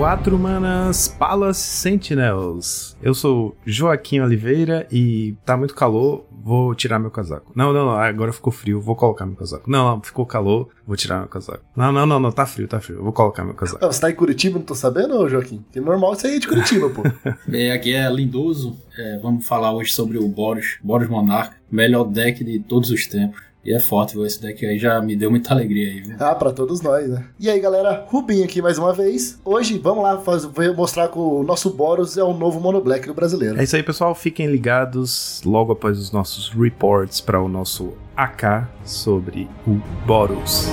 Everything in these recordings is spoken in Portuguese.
quatro manas Palace Sentinels. Eu sou Joaquim Oliveira e tá muito calor, vou tirar meu casaco. Não, não, não, agora ficou frio, vou colocar meu casaco. Não, não, ficou calor, vou tirar meu casaco. Não, não, não, não, tá frio, tá frio, vou colocar meu casaco. Você tá em Curitiba, não tô sabendo, Joaquim? Que normal você ir de Curitiba, pô. é, aqui é Lindoso, é, vamos falar hoje sobre o Boros, Boros Monarca, melhor deck de todos os tempos. E é forte, viu? Esse deck aí já me deu muita alegria aí, viu? Ah, pra todos nós, né? E aí, galera, Rubinho aqui mais uma vez. Hoje, vamos lá fazer, mostrar que o nosso Boros é o novo Mono Black do brasileiro. É isso aí, pessoal. Fiquem ligados logo após os nossos reports para o nosso AK sobre o Boros.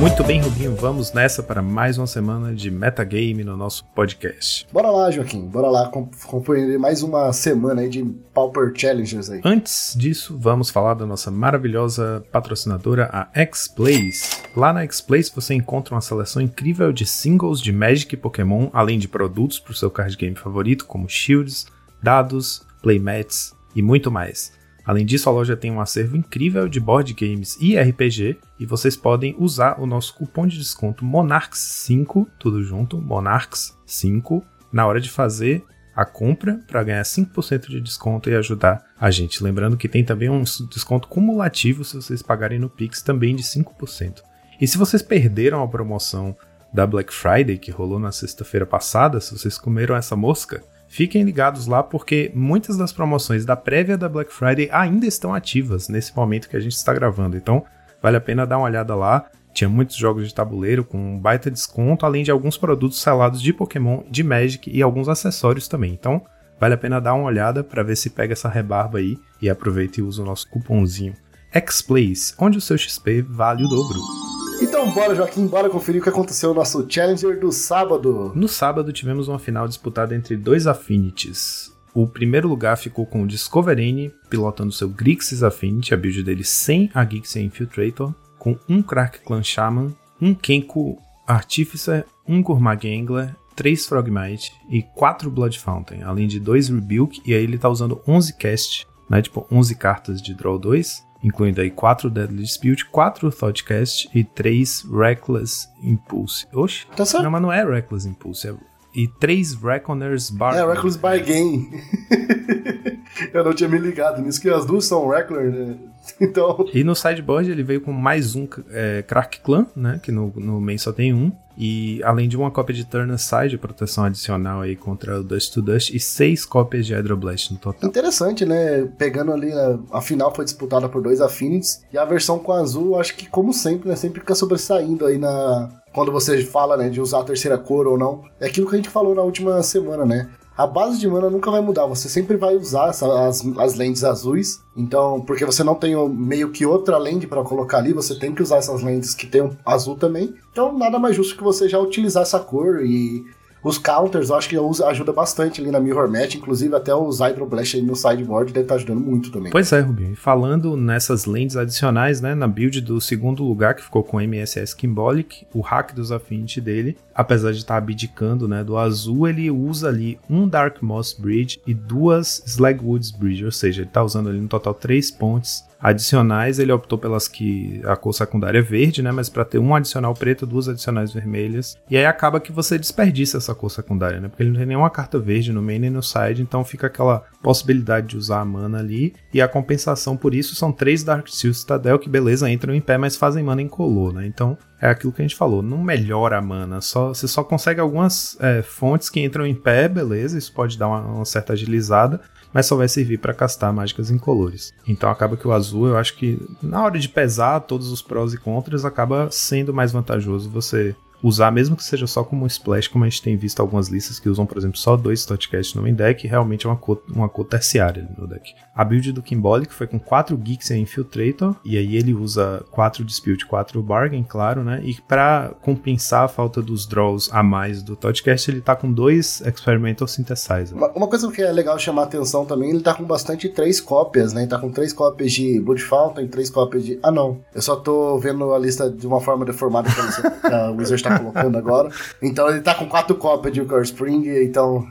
Muito bem, Rubinho, vamos nessa para mais uma semana de metagame no nosso podcast. Bora lá, Joaquim, bora lá compreender mais uma semana aí de Pauper Challengers aí. Antes disso, vamos falar da nossa maravilhosa patrocinadora, a X-Plays. Lá na X-Plays você encontra uma seleção incrível de singles de Magic e Pokémon, além de produtos para o seu card game favorito, como shields, dados, playmats e muito mais. Além disso, a loja tem um acervo incrível de board games e RPG e vocês podem usar o nosso cupom de desconto Monarchs5, tudo junto, Monarchs5, na hora de fazer a compra para ganhar 5% de desconto e ajudar a gente. Lembrando que tem também um desconto cumulativo se vocês pagarem no Pix também de 5%. E se vocês perderam a promoção da Black Friday que rolou na sexta-feira passada, se vocês comeram essa mosca, Fiquem ligados lá porque muitas das promoções da prévia da Black Friday ainda estão ativas nesse momento que a gente está gravando. Então, vale a pena dar uma olhada lá. Tinha muitos jogos de tabuleiro com um baita desconto, além de alguns produtos selados de Pokémon, de Magic e alguns acessórios também. Então, vale a pena dar uma olhada para ver se pega essa rebarba aí e aproveita e usa o nosso cupomzinho XPlays, onde o seu XP vale o dobro. Então bora, Joaquim, bora conferir o que aconteceu no nosso Challenger do sábado. No sábado tivemos uma final disputada entre dois Affinities. O primeiro lugar ficou com o Discoverini, pilotando seu Grixis Affinity, a build dele sem a Gixia Infiltrator, com um Crack Clan Shaman, um Kenku Artificer, um Gourmag Angler, 3 Frogmite e 4 Blood Fountain, além de 2 Rebuke, e aí ele tá usando 11 cast, né, tipo 11 cartas de Draw 2, incluindo aí 4 Deadly Dispute, 4 Thoughtcast e 3 Reckless Impulse. Oxe, tá certo. não, mas não é Reckless Impulse, é... e 3 Reckoner's Bargain. É, Reckless Bargain. Eu não tinha me ligado nisso, que as duas são Reckler, né? Então... E no sideboard ele veio com mais um é, Crack Clan, né? Que no, no main só tem um. E além de uma cópia de Turn Side, proteção adicional aí contra o Dust to Dust, e seis cópias de Hydroblast no total. Interessante, né? Pegando ali, a, a final foi disputada por dois Affinities, e a versão com azul, acho que como sempre, né? Sempre fica sobressaindo aí na, quando você fala, né, de usar a terceira cor ou não. É aquilo que a gente falou na última semana, né? A base de mana nunca vai mudar. Você sempre vai usar essa, as, as lentes azuis. Então, porque você não tem meio que outra lente para colocar ali, você tem que usar essas lentes que tem um azul também. Então, nada mais justo que você já utilizar essa cor e os counters eu acho que ajuda bastante ali na Mirror Match, inclusive até os Hydroblast aí no sideboard deve estar tá ajudando muito também. Pois é, Rubinho. Falando nessas lentes adicionais, né, na build do segundo lugar, que ficou com MSS Symbolic, o hack dos Affinity dele, apesar de estar tá abdicando né, do azul, ele usa ali um Dark Moss Bridge e duas Slagwoods Bridge, ou seja, ele está usando ali no total três pontes adicionais, ele optou pelas que a cor secundária é verde, né? Mas para ter um adicional preto, duas adicionais vermelhas. E aí acaba que você desperdiça essa cor secundária, né? Porque ele não tem nenhuma carta verde no main nem no side, então fica aquela possibilidade de usar a mana ali. E a compensação por isso são três Dark Steel Citadel que, beleza, entram em pé, mas fazem mana em color, né? Então é aquilo que a gente falou, não melhora a mana, só, você só consegue algumas é, fontes que entram em pé, beleza, isso pode dar uma, uma certa agilizada, mas só vai servir para castar mágicas incolores. Então acaba que o azul, eu acho que na hora de pesar todos os prós e contras, acaba sendo mais vantajoso você usar, mesmo que seja só como um splash, como a gente tem visto algumas listas que usam, por exemplo, só dois Totcast no main deck, realmente é uma cor, uma cor terciária no deck. A build do Kimbolic foi com 4 Geeks e Infiltrator, e aí ele usa 4 Dispute, 4 Bargain, claro, né? E para compensar a falta dos draws a mais do Totcast, ele tá com dois Experimental Synthesizer. Uma, uma, coisa que é legal chamar a atenção também, ele tá com bastante três cópias, né? Ele tá com três cópias de Blood Fountain, três cópias de... Ah, não. Eu só tô vendo a lista de uma forma deformada que a Wizard tá tá colocando agora. Então ele tá com quatro cópias de Core Spring, então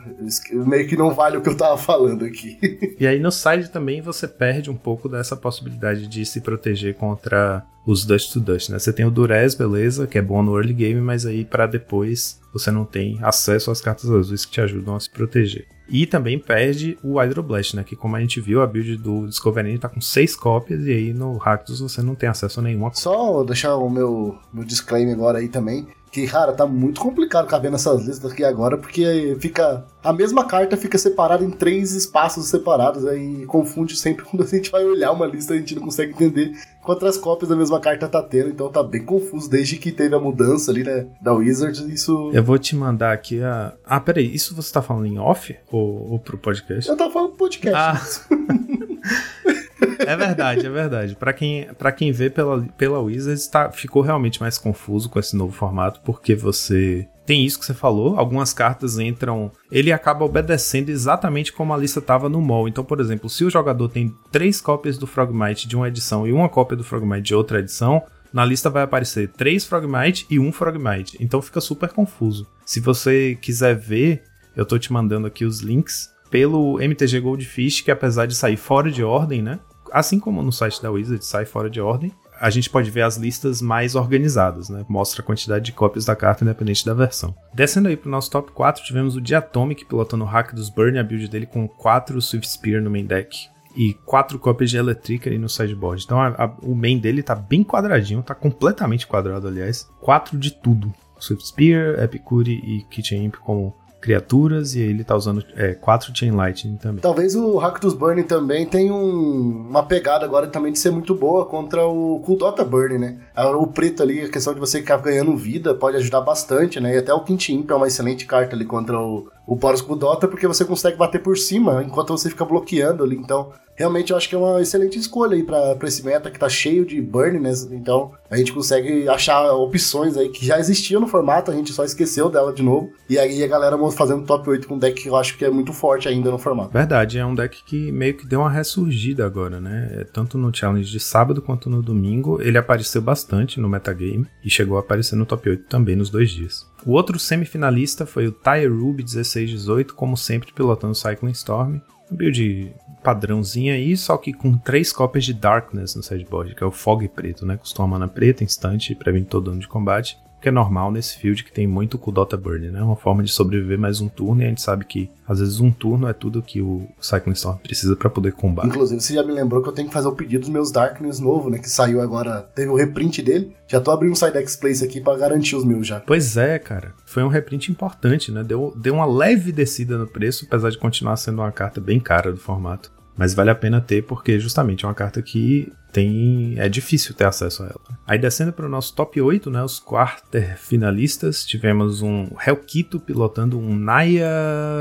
meio que não vale o que eu tava falando aqui. E aí no side também você perde um pouco dessa possibilidade de se proteger contra os Dust to Dust, né? Você tem o Durez, beleza, que é bom no early game, mas aí para depois você não tem acesso às cartas azuis que te ajudam a se proteger. E também perde o Hydroblast, né? Que como a gente viu, a build do Discovery tá com seis cópias e aí no Rakdos você não tem acesso a nenhuma. Só deixar o meu, meu disclaimer agora aí também. Que, cara, tá muito complicado caber nessas listas aqui agora, porque fica. A mesma carta fica separada em três espaços separados, aí confunde sempre quando a gente vai olhar uma lista, a gente não consegue entender quantas cópias da mesma carta tá tendo, então tá bem confuso desde que teve a mudança ali, né, da Wizards, isso... Eu vou te mandar aqui a... Ah, peraí, isso você tá falando em off ou, ou pro podcast? Eu tava falando pro podcast. Ah. É verdade, é verdade. Para quem, pra quem vê pela, pela Wizards, tá, ficou realmente mais confuso com esse novo formato, porque você tem isso que você falou, algumas cartas entram. Ele acaba obedecendo exatamente como a lista estava no mall. Então, por exemplo, se o jogador tem três cópias do Frogmite de uma edição e uma cópia do Frogmite de outra edição, na lista vai aparecer três Frogmite e um Frogmite. Então fica super confuso. Se você quiser ver, eu tô te mandando aqui os links pelo MTG Goldfish, que apesar de sair fora de ordem, né? Assim como no site da Wizard sai fora de ordem, a gente pode ver as listas mais organizadas, né? Mostra a quantidade de cópias da carta independente da versão. Descendo aí pro nosso top 4, tivemos o Diatomic pilotando o hack dos Burn, a build dele com 4 Swift Spear no main deck e 4 cópias de Electric aí no sideboard. Então a, a, o main dele tá bem quadradinho, tá completamente quadrado, aliás. 4 de tudo. Swift Spear, Epicure e Kitchen Imp como criaturas e ele tá usando é, quatro Chain Lightning também. Talvez o Rakdos Burning também tenha um, uma pegada agora também de ser muito boa contra o Kuldota Burning, né? O preto ali, a questão de você ficar ganhando vida pode ajudar bastante, né? E até o Quintin é uma excelente carta ali contra o, o Boros Kuldota porque você consegue bater por cima enquanto você fica bloqueando ali. Então, realmente eu acho que é uma excelente escolha aí pra esse meta que tá cheio de burn, né? Então a gente consegue achar opções aí que já existiam no formato, a gente só esqueceu dela de novo. E aí a galera fazendo top 8 com um deck que eu acho que é muito forte ainda no formato. Verdade, é um deck que meio que deu uma ressurgida agora, né? É, tanto no challenge de sábado quanto no domingo, ele apareceu bastante no metagame e chegou a aparecer no top 8 também nos dois dias. O outro semifinalista foi o Tyre Ruby 1618, como sempre pilotando Cycling Storm. Um build padrãozinho aí, só que com três cópias de Darkness no sideboard, que é o Fog preto, né? Custa uma mana preta, instante, previne todo dano de combate que é normal nesse field que tem muito com Dota Burn, né? Uma forma de sobreviver mais um turno e a gente sabe que às vezes um turno é tudo que o Cycling Storm precisa para poder combater. Inclusive, você já me lembrou que eu tenho que fazer o pedido dos meus Darkness novo, né? Que saiu agora, teve o reprint dele. Já tô abrindo um Sidex Place aqui para garantir os meus já. Pois é, cara. Foi um reprint importante, né? Deu, deu uma leve descida no preço, apesar de continuar sendo uma carta bem cara do formato. Mas vale a pena ter porque justamente é uma carta que tem é difícil ter acesso a ela. Aí descendo para o nosso top 8, né, os quarter finalistas, tivemos um Hellkito pilotando um Naya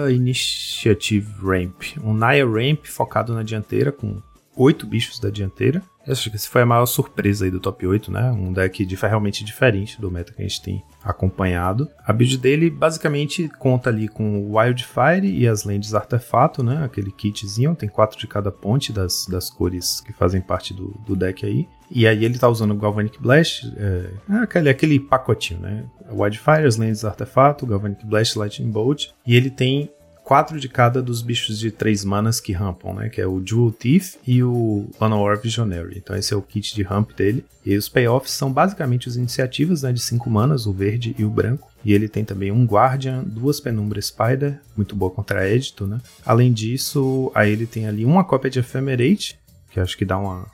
Initiative Ramp. Um Naya Ramp focado na dianteira com oito bichos da dianteira. Acho que essa foi a maior surpresa aí do top 8, né? Um deck de, realmente diferente do meta que a gente tem acompanhado. A build dele basicamente conta ali com Wildfire e as lentes artefato, né? Aquele kitzinho, tem quatro de cada ponte das, das cores que fazem parte do, do deck aí. E aí ele tá usando o Galvanic Blast, é, é aquele, aquele pacotinho, né? Wildfire, as lentes artefato, Galvanic Blast, Lightning Bolt. E ele tem quatro de cada dos bichos de três manas que rampam, né? Que é o Jewel Thief e o Llanowar Visionary. Então esse é o kit de ramp dele. E os payoffs são basicamente as iniciativas né, de cinco manas, o verde e o branco. E ele tem também um Guardian, duas Penumbra Spider, muito boa contra Edito, né? Além disso, aí ele tem ali uma cópia de Ephemerate, que acho que dá uma,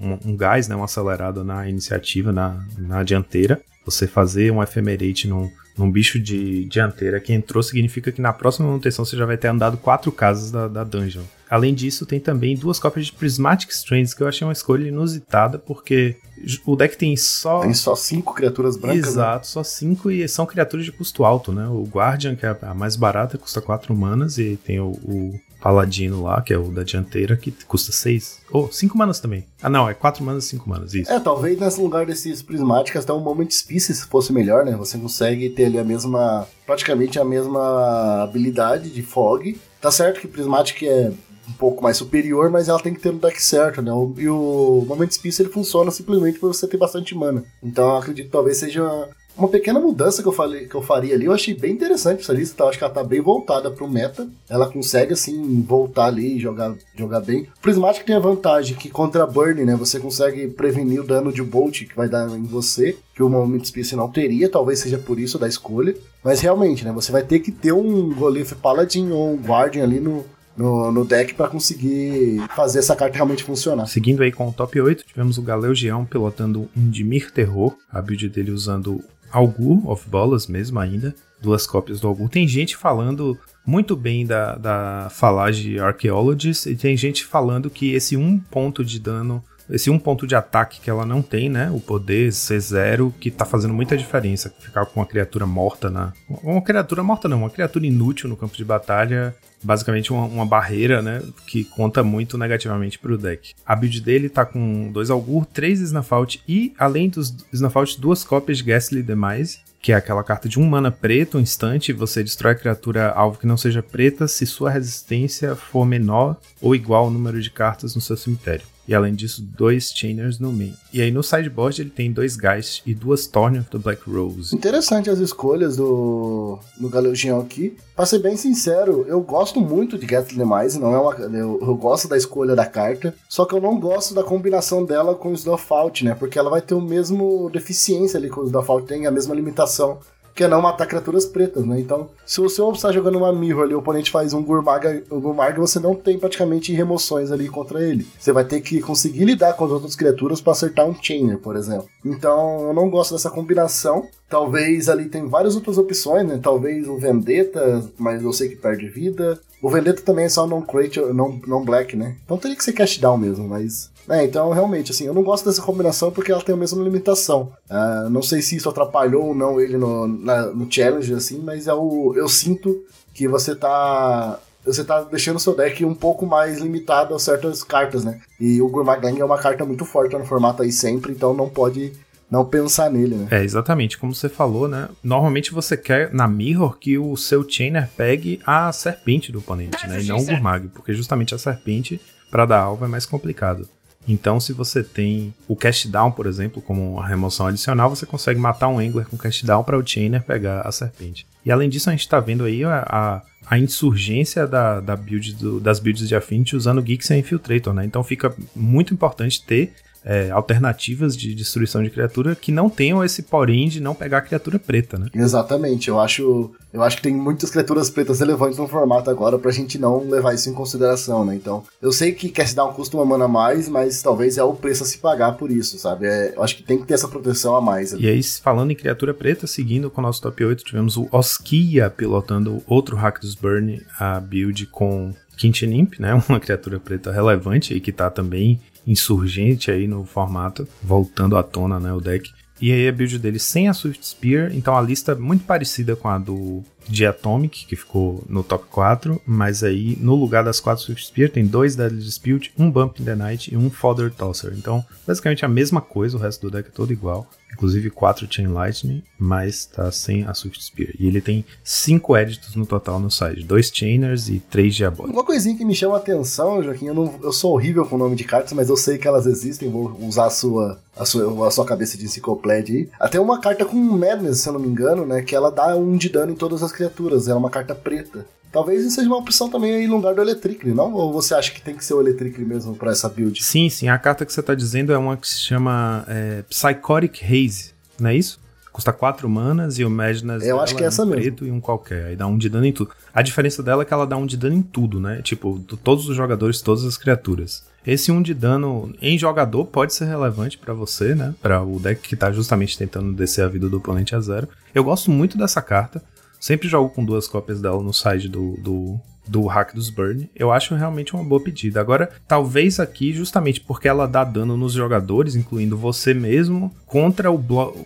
um, um, gás, né, uma acelerada na iniciativa, na, na dianteira. Você fazer um Ephemerate num, num bicho de dianteira que entrou, significa que na próxima manutenção você já vai ter andado quatro casas da, da dungeon. Além disso, tem também duas cópias de Prismatic Strands, que eu achei uma escolha inusitada, porque o deck tem só. Tem só cinco criaturas brancas. Né? Exato, né? só cinco e são criaturas de custo alto, né? O Guardian, que é a mais barata, custa quatro manas, e tem o, o Paladino lá, que é o da dianteira, que custa 6. Ou oh, 5 manas também. Ah, não, é 4 manas e 5 manas, isso. É, talvez nesse lugar desses prismáticas até um Moment Species fosse melhor, né? Você consegue ter ali a mesma. praticamente a mesma habilidade de Fog. Tá certo que Prismatic é um pouco mais superior, mas ela tem que ter no deck certo, né? E o Moment Species ele funciona simplesmente por você ter bastante mana. Então acredito que talvez seja uma pequena mudança que eu, falei, que eu faria ali, eu achei bem interessante essa lista, eu acho que ela tá bem voltada pro meta, ela consegue, assim, voltar ali e jogar, jogar bem. O Prismatic tem a vantagem que contra a Burn, né, você consegue prevenir o dano de Bolt que vai dar em você, que o Moment Space não teria, talvez seja por isso da escolha. Mas realmente, né, você vai ter que ter um Golif Paladin ou um Guardian ali no, no, no deck para conseguir fazer essa carta realmente funcionar. Seguindo aí com o top 8, tivemos o Galeugião pilotando um Dimir Terror, a build dele usando Algur of Bolas mesmo ainda, duas cópias do Algur. Tem gente falando muito bem da, da falagem Archaeologist e tem gente falando que esse um ponto de dano esse um ponto de ataque que ela não tem, né? O poder C0, que tá fazendo muita diferença. Ficar com uma criatura morta na. Uma criatura morta não, uma criatura inútil no campo de batalha. Basicamente uma, uma barreira, né? Que conta muito negativamente pro deck. A build dele tá com dois Algur, três Snafault e, além dos Snafault, duas cópias de Ghastly Demise que é aquela carta de um mana preto, um instante, você destrói a criatura alvo que não seja preta se sua resistência for menor ou igual ao número de cartas no seu cemitério. E além disso, dois Chainers no main. E aí no sideboard ele tem dois Geist e duas Thorn of the Black Rose. Interessante as escolhas do, do Galeugião aqui. Pra ser bem sincero, eu gosto muito de Get Demise, não é uma, eu, eu, gosto da escolha da carta, só que eu não gosto da combinação dela com o Snowfault, né? Porque ela vai ter o mesmo deficiência ali que o Snowfault tem, a mesma limitação que é não matar criaturas pretas, né? Então, se você está jogando uma Mirror ali, o oponente faz um Gurmag, um Gurmag, você não tem praticamente remoções ali contra ele. Você vai ter que conseguir lidar com as outras criaturas para acertar um Chainer, por exemplo. Então, eu não gosto dessa combinação. Talvez ali tem várias outras opções, né? Talvez o Vendetta, mas eu sei que perde vida. O Vendetta também é só non-creature, non-black, né? Então teria que ser cast down mesmo, mas é, então realmente, assim, eu não gosto dessa combinação porque ela tem a mesma limitação. Uh, não sei se isso atrapalhou ou não ele no, na, no challenge, assim, mas é o, eu sinto que você tá. Você tá deixando o seu deck um pouco mais limitado a certas cartas, né? E o Gurmaglang é uma carta muito forte no formato aí sempre, então não pode não pensar nele, né? É, exatamente, como você falou, né? Normalmente você quer na Mirror que o seu Chainer pegue a serpente do oponente, né? E não o Gurmag, porque justamente a serpente para dar alvo é mais complicado. Então, se você tem o cast down, por exemplo, como uma remoção adicional, você consegue matar um Angler com cast down para o Chainer pegar a serpente. E além disso, a gente está vendo aí a, a, a insurgência da, da build do, das builds de Affinity usando Geeks e Infiltrator, né? Então fica muito importante ter é, alternativas de destruição de criatura que não tenham esse porém de não pegar a criatura preta, né? Exatamente, eu acho, eu acho que tem muitas criaturas pretas relevantes no formato agora pra gente não levar isso em consideração, né? Então, eu sei que quer se dar um custo uma mana a mais, mas talvez é o preço a se pagar por isso, sabe? É, eu acho que tem que ter essa proteção a mais. Ali. E aí, falando em criatura preta, seguindo com o nosso top 8, tivemos o Oskia pilotando outro Hack dos Burn, a build com Quintinimp, né? Uma criatura preta relevante e que tá também insurgente aí no formato, voltando à tona, né, o deck. E aí a build dele sem a Swift Spear, então a lista é muito parecida com a do de Atomic, que ficou no top 4, mas aí no lugar das 4 Swift Spear tem dois Deadly Dispute, um Bump in the Night e um Fodder Tosser. Então, basicamente a mesma coisa, o resto do deck é todo igual inclusive 4 Chain Lightning, mas tá sem a Swift Spear. E ele tem 5 edits no total no site, 2 Chainers e 3 Diabólicos. Uma coisinha que me chama a atenção, Joaquim, eu, não, eu sou horrível com o nome de cartas, mas eu sei que elas existem, vou usar a sua, a sua, a sua cabeça de enciclopédia aí. Até uma carta com Madness, se eu não me engano, né, que ela dá um de dano em todas as criaturas, ela é uma carta preta. Talvez isso seja uma opção também aí no lugar do Electric, não? Ou você acha que tem que ser o Electric mesmo para essa build? Sim, sim. A carta que você está dizendo é uma que se chama é, Psychotic Haze, não é isso? Custa 4 manas e o Madness Eu acho que é essa um mesmo. preto e um qualquer. Aí dá um de dano em tudo. A diferença dela é que ela dá um de dano em tudo, né? Tipo, todos os jogadores, todas as criaturas. Esse 1 um de dano em jogador pode ser relevante para você, né? Para o deck que tá justamente tentando descer a vida do oponente a zero. Eu gosto muito dessa carta. Sempre jogo com duas cópias dela no side do, do, do hack dos Burn. Eu acho realmente uma boa pedida. Agora, talvez aqui, justamente porque ela dá dano nos jogadores, incluindo você mesmo, contra o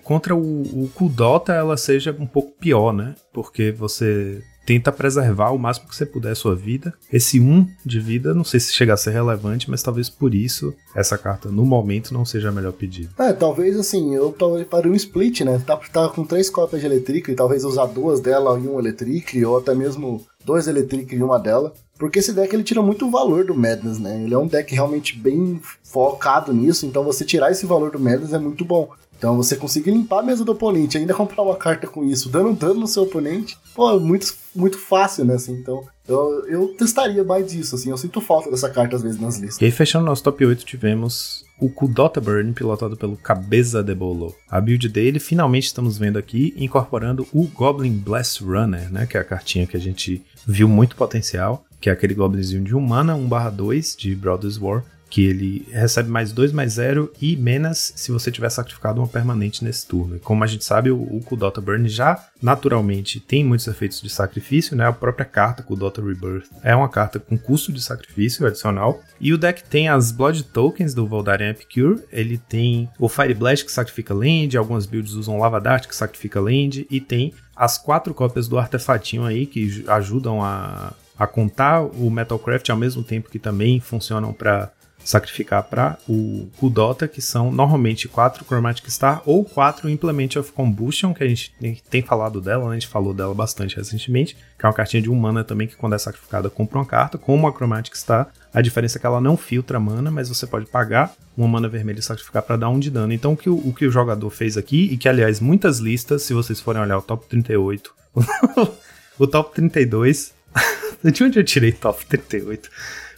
contra o, o Kudota ela seja um pouco pior, né? Porque você tenta preservar o máximo que você puder a sua vida. Esse 1 um de vida, não sei se chega a ser relevante, mas talvez por isso essa carta no momento não seja a melhor pedida. É, talvez assim, eu talvez faria um split, né? Tá, tá com três cópias de Electric talvez usar duas dela em um Electric, ou até mesmo dois Electric em uma dela. Porque esse deck ele tira muito valor do Madness, né? Ele é um deck realmente bem focado nisso, então você tirar esse valor do Madness é muito bom. Então você conseguir limpar a mesa do oponente, ainda comprar uma carta com isso, dando dano no seu oponente, pô, é muito, muito fácil, né? Assim, então eu, eu testaria mais disso, assim, eu sinto falta dessa carta às vezes nas listas. E aí, fechando nosso top 8, tivemos o Kudota Burn, pilotado pelo Cabeza de Bolo. A build dele, finalmente estamos vendo aqui, incorporando o Goblin Blast Runner, né? Que é a cartinha que a gente viu muito potencial, que é aquele goblinzinho de 1 mana, 1/2 de Brothers War, que ele recebe mais 2 mais 0 e menos se você tiver sacrificado uma permanente nesse turno. E como a gente sabe, o, o Kudota Burn já naturalmente tem muitos efeitos de sacrifício, né? A própria carta Kudota Rebirth é uma carta com custo de sacrifício adicional. E o deck tem as Blood Tokens do Voldaren Epicure, ele tem o Fire Blast que sacrifica land, algumas builds usam Lava Dart que sacrifica land, e tem as quatro cópias do artefatinho aí que ajudam a, a contar o Metalcraft ao mesmo tempo que também funcionam para sacrificar para o Kudota, que são normalmente quatro Chromatic Star ou quatro Implement of Combustion, que a gente tem falado dela, né? a gente falou dela bastante recentemente, que é uma cartinha de um mana também que quando é sacrificada compra uma carta, como a Chromatic Star. A diferença é que ela não filtra mana, mas você pode pagar uma mana vermelha e sacrificar para dar um de dano. Então o que o, o que o jogador fez aqui, e que aliás muitas listas, se vocês forem olhar o top 38, o top 32, de onde eu tirei top 38?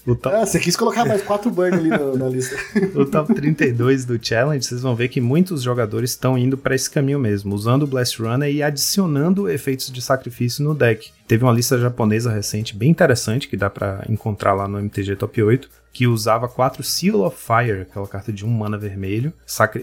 O top... Ah, você quis colocar mais quatro burn ali na, na lista. o top 32 do Challenge, vocês vão ver que muitos jogadores estão indo para esse caminho mesmo, usando o Blast Runner e adicionando efeitos de sacrifício no deck. Teve uma lista japonesa recente bem interessante que dá para encontrar lá no MTG Top 8, que usava quatro Seal of Fire, aquela carta de um mana vermelho.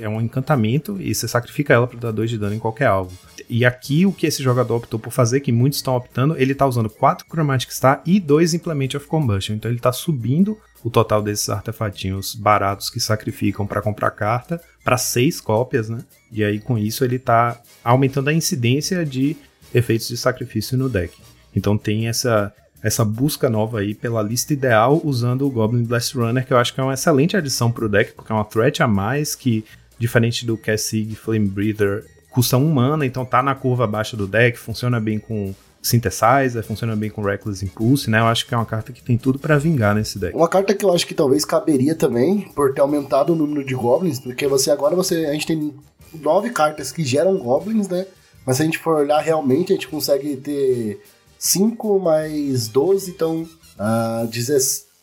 É um encantamento e você sacrifica ela para dar 2 de dano em qualquer alvo. E aqui o que esse jogador optou por fazer, que muitos estão optando, ele está usando quatro Chromatic Star e dois Implement of Combustion. Então ele está subindo o total desses artefatinhos baratos que sacrificam para comprar carta para seis cópias, né? E aí com isso ele está aumentando a incidência de efeitos de sacrifício no deck. Então tem essa essa busca nova aí pela lista ideal usando o Goblin Blast Runner, que eu acho que é uma excelente adição para o deck, porque é uma threat a mais que, diferente do Cassig Flame Breather, custa um mana, então tá na curva abaixo do deck, funciona bem com Synthesizer, funciona bem com Reckless Impulse, né? Eu acho que é uma carta que tem tudo para vingar nesse deck. Uma carta que eu acho que talvez caberia também, por ter aumentado o número de Goblins, porque você agora você a gente tem nove cartas que geram Goblins, né? Mas se a gente for olhar realmente, a gente consegue ter 5 mais 12, então uh,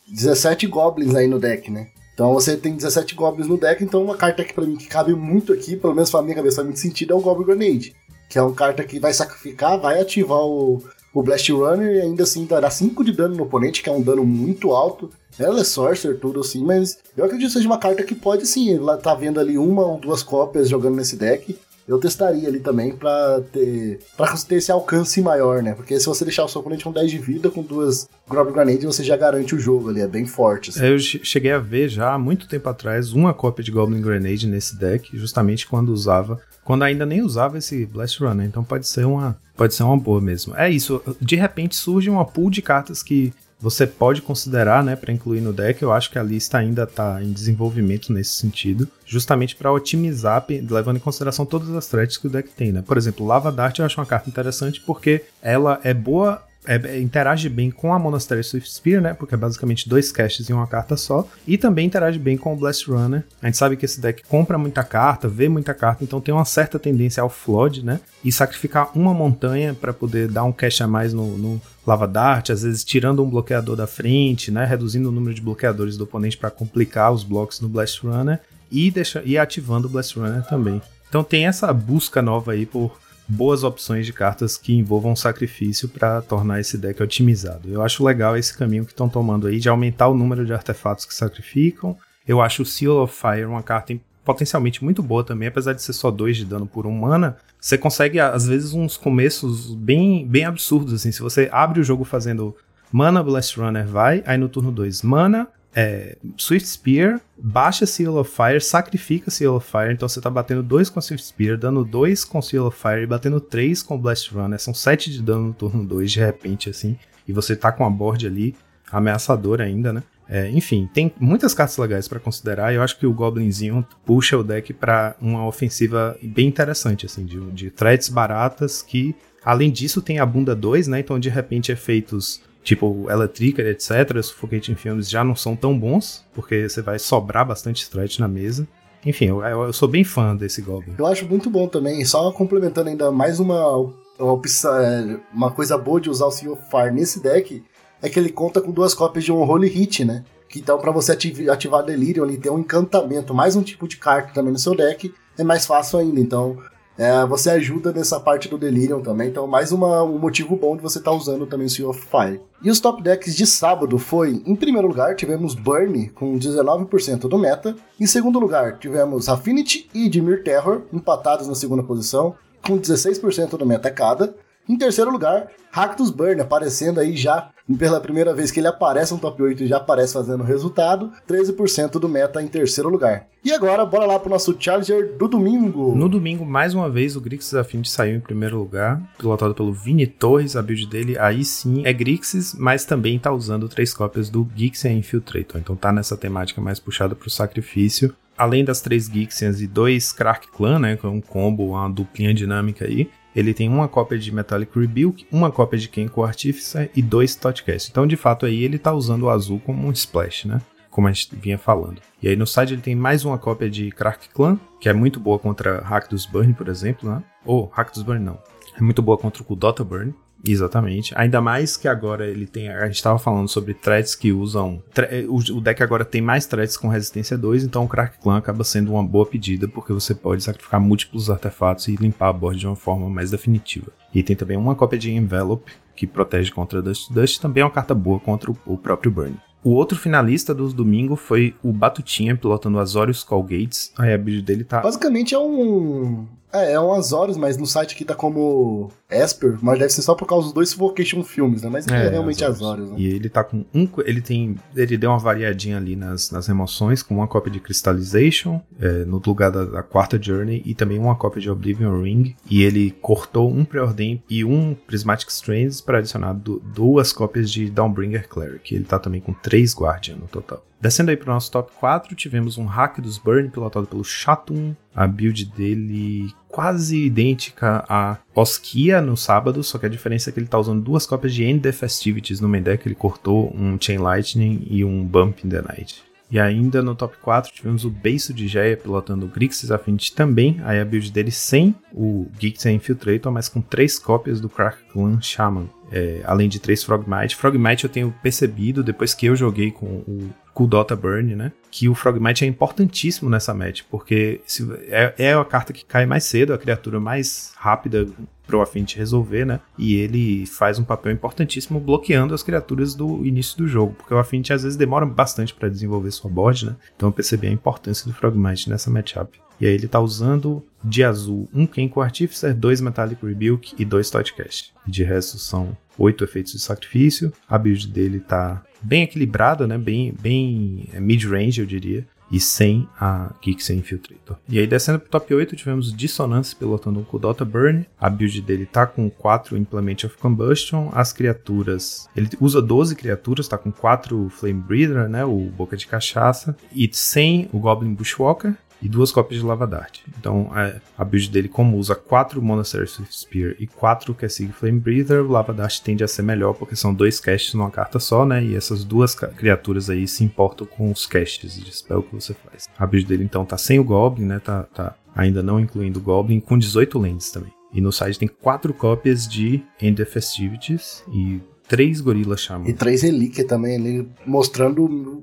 17 Goblins aí no deck, né? Então você tem 17 Goblins no deck, então uma carta que pra mim que cabe muito aqui, pelo menos pra minha cabeça faz muito sentido, é o Goblin Grenade. Que é uma carta que vai sacrificar, vai ativar o, o Blast Runner e ainda assim dará 5 de dano no oponente, que é um dano muito alto. Ela é Sorcerer, tudo assim, mas eu acredito que seja uma carta que pode sim, ela tá vendo ali uma ou duas cópias jogando nesse deck eu testaria ali também para ter para ter esse alcance maior, né? Porque se você deixar o seu oponente com 10 de vida, com duas Goblin Grenade, você já garante o jogo ali, é bem forte. Assim. Eu cheguei a ver já há muito tempo atrás uma cópia de Goblin Grenade nesse deck, justamente quando usava, quando ainda nem usava esse Blast Runner, então pode ser uma pode ser uma boa mesmo. É isso, de repente surge uma pool de cartas que você pode considerar, né, para incluir no deck. Eu acho que a lista ainda está em desenvolvimento nesse sentido, justamente para otimizar, levando em consideração todas as threats que o deck tem, né? Por exemplo, Lava Dart eu acho uma carta interessante porque ela é boa é, é, interage bem com a Monastery Swift Spear, né? Porque é basicamente dois caches em uma carta só. E também interage bem com o Blast Runner. A gente sabe que esse deck compra muita carta, vê muita carta, então tem uma certa tendência ao flood, né? E sacrificar uma montanha para poder dar um cache a mais no, no Lava Dart, às vezes tirando um bloqueador da frente, né? Reduzindo o número de bloqueadores do oponente para complicar os blocos no Blast Runner e, deixa, e ativando o Blast Runner também. Então tem essa busca nova aí por boas opções de cartas que envolvam sacrifício para tornar esse deck otimizado. Eu acho legal esse caminho que estão tomando aí de aumentar o número de artefatos que sacrificam. Eu acho o Seal of Fire uma carta potencialmente muito boa também, apesar de ser só 2 de dano por um mana. Você consegue, às vezes, uns começos bem, bem absurdos, assim. Se você abre o jogo fazendo Mana Blast Runner, vai, aí no turno 2, Mana, é, Swift Spear, baixa Seal of Fire, sacrifica Seal of Fire, então você tá batendo 2 com Swift Spear, dando 2 com Seal of Fire e batendo 3 com Blast Runner, são 7 de dano no turno 2 de repente, assim, e você tá com a board ali, ameaçadora ainda, né? É, enfim, tem muitas cartas legais para considerar. E eu acho que o Goblinzinho puxa o deck para uma ofensiva bem interessante, assim, de, de threats baratas que, além disso, tem a bunda 2, né? Então, de repente, efeitos tipo Electrica, etc., Suffocating Films já não são tão bons, porque você vai sobrar bastante stretch na mesa. Enfim, eu, eu, sou bem fã desse Goblin. Eu acho muito bom também, só complementando ainda mais uma, é, uma coisa boa de usar o Sea of Fire nesse deck, é que ele conta com duas cópias de um Holy Hit, né? Que então, para você ativar, ativar Delirium, ele tem um encantamento, mais um tipo de carta também no seu deck, é mais fácil ainda. Então, é, você ajuda nessa parte do Delirium também. Então, mais uma, um motivo bom de você estar tá usando também o Sea of Fire. E os top decks de sábado foi, em primeiro lugar, tivemos Burn com 19% do meta. Em segundo lugar, tivemos Affinity e Dimir Terror, empatados na segunda posição, com 16% do meta cada. Em terceiro lugar, Ractus Burn, aparecendo aí já pela primeira vez que ele aparece no top 8 e já aparece fazendo resultado, 13% do meta em terceiro lugar. E agora, bora lá pro nosso Challenger do domingo. No domingo, mais uma vez, o Grixis Affinity saiu em primeiro lugar, pilotado pelo Vini Torres, a build dele aí sim é Grixis, mas também tá usando três cópias do Gixia Infiltrator, então tá nessa temática mais puxada pro sacrifício. Além das três Gixians e dois Crack Clan, né, com um combo, uma duplinha dinâmica aí, ele tem uma cópia de Metallic Rebuke, uma cópia de Kenko Artificer e dois Totcast. Então, de fato, aí ele tá usando o azul como um splash, né? Como a gente vinha falando. E aí no side ele tem mais uma cópia de Crack Clan, que é muito boa contra Hack dos Burn, por exemplo, né? Ou dos Burn não. É muito boa contra o Dota Burn. Exatamente. Ainda mais que agora ele tem. A gente estava falando sobre threads que usam. O deck agora tem mais threads com resistência 2, então o Crack Clan acaba sendo uma boa pedida, porque você pode sacrificar múltiplos artefatos e limpar a board de uma forma mais definitiva. E tem também uma cópia de Envelope, que protege contra Dust Dust, também é uma carta boa contra o próprio Burn. O outro finalista do domingo foi o Batutinha pilotando Azorius Callgates. A build dele tá. Basicamente é um. É, é um Azorius, mas no site aqui tá como Esper, mas deve ser só por causa dos dois Vocation filmes, né? Mas é, é realmente Azorius. Azorius né? E ele tá com um. Ele tem. Ele deu uma variadinha ali nas, nas remoções, com uma cópia de Crystallization é, no lugar da, da, quarta Journey e também uma cópia de Oblivion Ring. E ele cortou um Preordain e um Prismatic Strands para adicionar do, duas cópias de Dawnbringer Cleric. Ele tá também com três Guardian no total. Descendo aí para o nosso top 4, tivemos um hack dos Burn pilotado pelo Chatum. A build dele quase idêntica a Oskia no sábado, só que a diferença é que ele está usando duas cópias de End the Festivities no main deck. Ele cortou um Chain Lightning e um Bump in the Night. E ainda no top 4 tivemos o Beiço de Geia pilotando o Grixis Affinity também. Aí a build dele sem o Gixia Infiltrator, mas com três cópias do Crack Clan Shaman. É, além de três Frogmite. Frogmite eu tenho percebido depois que eu joguei com o o Dota Burn, né? Que o Frogmite é importantíssimo nessa match, porque é, é a carta que cai mais cedo, a criatura mais rápida pro Affinity resolver, né? E ele faz um papel importantíssimo bloqueando as criaturas do início do jogo, porque o Affinity às vezes demora bastante para desenvolver sua board, né? Então eu percebi a importância do Frogmite nessa matchup. E aí ele tá usando de azul um Kenko Artificer, dois Metallic Rebuke e dois Totcast. De resto são oito efeitos de sacrifício. A build dele tá bem equilibrado, né? Bem, bem é, mid-range, eu diria. E sem a Gixia Infiltrator. E aí, descendo pro top 8, tivemos Dissonance pilotando um Kudota Burn. A build dele tá com 4 Implement of Combustion. As criaturas. Ele usa 12 criaturas, tá com 4 Flame Breather, né? O Boca de Cachaça. E sem o Goblin Bushwalker e duas cópias de Lava Dart. Então a, build dele, como usa quatro Monastery Spear e quatro Kessig Flame Breather, o Lava Dart tende a ser melhor porque são dois casts numa carta só, né? E essas duas criaturas aí se importam com os casts de spell que você faz. A build dele então tá sem o Goblin, né? Tá, tá ainda não incluindo o Goblin, com 18 lands também. E no site tem quatro cópias de End of Festivities e três gorilas chamam. E três relíquias também ali, mostrando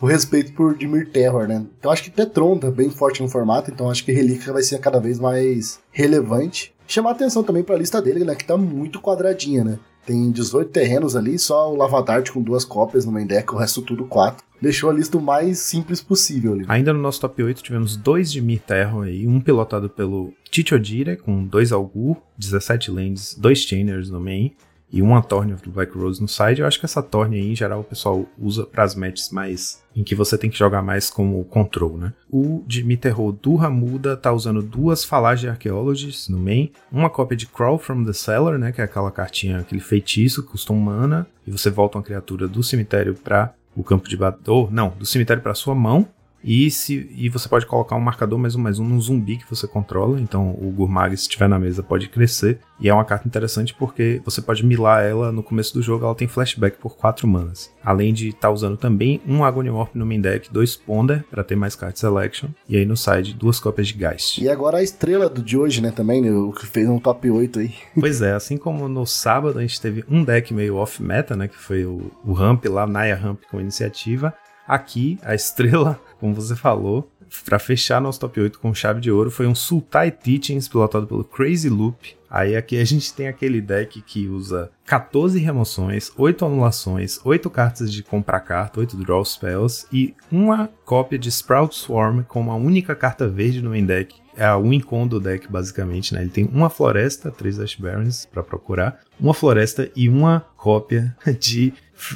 o respeito por Dimir Terror, né? Então acho que Tetron tá bem forte no formato, então acho que relíquia vai ser cada vez mais relevante. Chamar atenção também para a lista dele, né? Que tá muito quadradinha, né? Tem 18 terrenos ali, só o Lavadart com duas cópias no main deck, o resto tudo quatro. Deixou a lista o mais simples possível ali. Ainda no nosso top 8 tivemos dois de Mir Terror aí, um pilotado pelo Chichodire com dois Algur, 17 lands, dois Chainers no main e uma Torne the Black Rose no side. Eu acho que essa Torne aí, em geral, o pessoal usa para as matches mais em que você tem que jogar mais como control, né? O de Terror do Ramuda tá usando duas Falage Archaeologists no main, uma cópia de Crawl from the Cellar, né, que é aquela cartinha, aquele feitiço custa mana, e você volta uma criatura do cemitério para o campo de batalha, não, do cemitério para sua mão, E, se, e você pode colocar um marcador mais um mais um no zumbi que você controla. Então o Gurmag, se estiver na mesa, pode crescer. E é uma carta interessante porque você pode milar ela no começo do jogo, ela tem flashback por 4 manas. Além de estar tá usando também um Agony Warp no main deck, dois Ponder para ter mais card selection. E aí no side, duas cópias de Geist. E agora a estrela do de hoje, né, também, né, o que fez um top 8 aí. Pois é, assim como no sábado a gente teve um deck meio off-meta, né, que foi o, o Ramp lá, Naya Ramp com iniciativa. Aqui, a estrela, como você falou, para fechar nosso top 8 com chave de ouro, foi um Sultai Teachings pilotado pelo Crazy Loop. Aí aqui a gente tem aquele deck que usa 14 remoções, 8 anulações, 8 cartas de comprar carta, 8 draw spells e uma cópia de Sprout Swarm com uma única carta verde no main deck. É a win con do deck, basicamente, né? Ele tem uma floresta, 3 Ash Barons para procurar, uma floresta e uma cópia de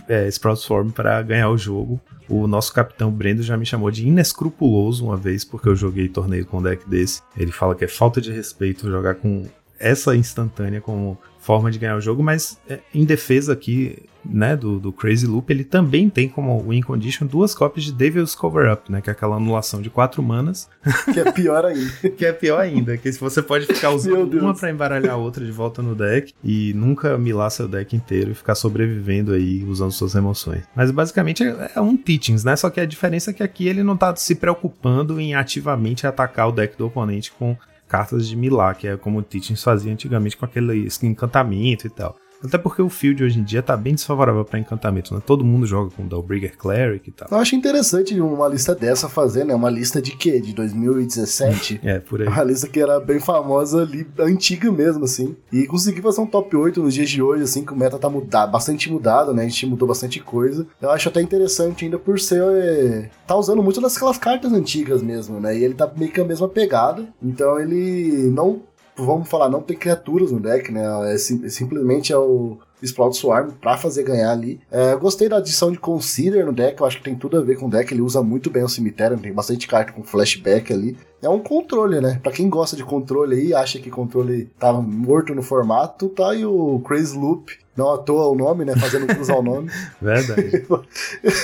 é, Sprout Swarm para ganhar o jogo. O nosso capitão Brendo já me chamou de inescrupuloso uma vez, porque eu joguei torneio com um deck desse. Ele fala que é falta de respeito jogar com essa instantânea como forma de ganhar o jogo, mas é, em defesa aqui, né, do, do Crazy Loop, ele também tem como win condition duas cópias de Devil's Cover Up, né, que é aquela anulação de quatro manas. Que é pior ainda. que é pior ainda, que você pode ficar usando uma para embaralhar a outra de volta no deck e nunca milar seu deck inteiro e ficar sobrevivendo aí usando suas emoções. Mas basicamente é, é um Teachings, né, só que a diferença é que aqui ele não tá se preocupando em ativamente atacar o deck do oponente com cartas de Milá, que é como o Teachings fazia antigamente com aquele encantamento e tal. Até porque o field hoje em dia tá bem desfavorável para encantamento, né? Todo mundo joga com Dawnbreaker Cleric e tal. Eu acho interessante uma lista dessa fazer, né? Uma lista de quê? De 2017? é, por aí. Uma lista que era bem famosa ali, antiga mesmo, assim. E consegui fazer um top 8 nos dias de hoje, assim, que o meta tá mudado, bastante mudado, né? A gente mudou bastante coisa. Eu acho até interessante ainda por ser... É, tá usando muito daquelas cartas antigas mesmo, né? E ele tá meio que a mesma pegada. Então ele não vamos falar, não tem criaturas no deck, né? É, sim, simplesmente é o Sprout Swarm pra fazer ganhar ali. É, gostei da adição de Consider no deck, eu acho que tem tudo a ver com o deck, ele usa muito bem o cemitério, tem bastante carta com flashback ali. É um controle, né? Pra quem gosta de controle aí, acha que controle tava morto no formato, tá aí o Crazy Loop, não à toa o nome, né? Fazendo cruzar o nome. Verdade.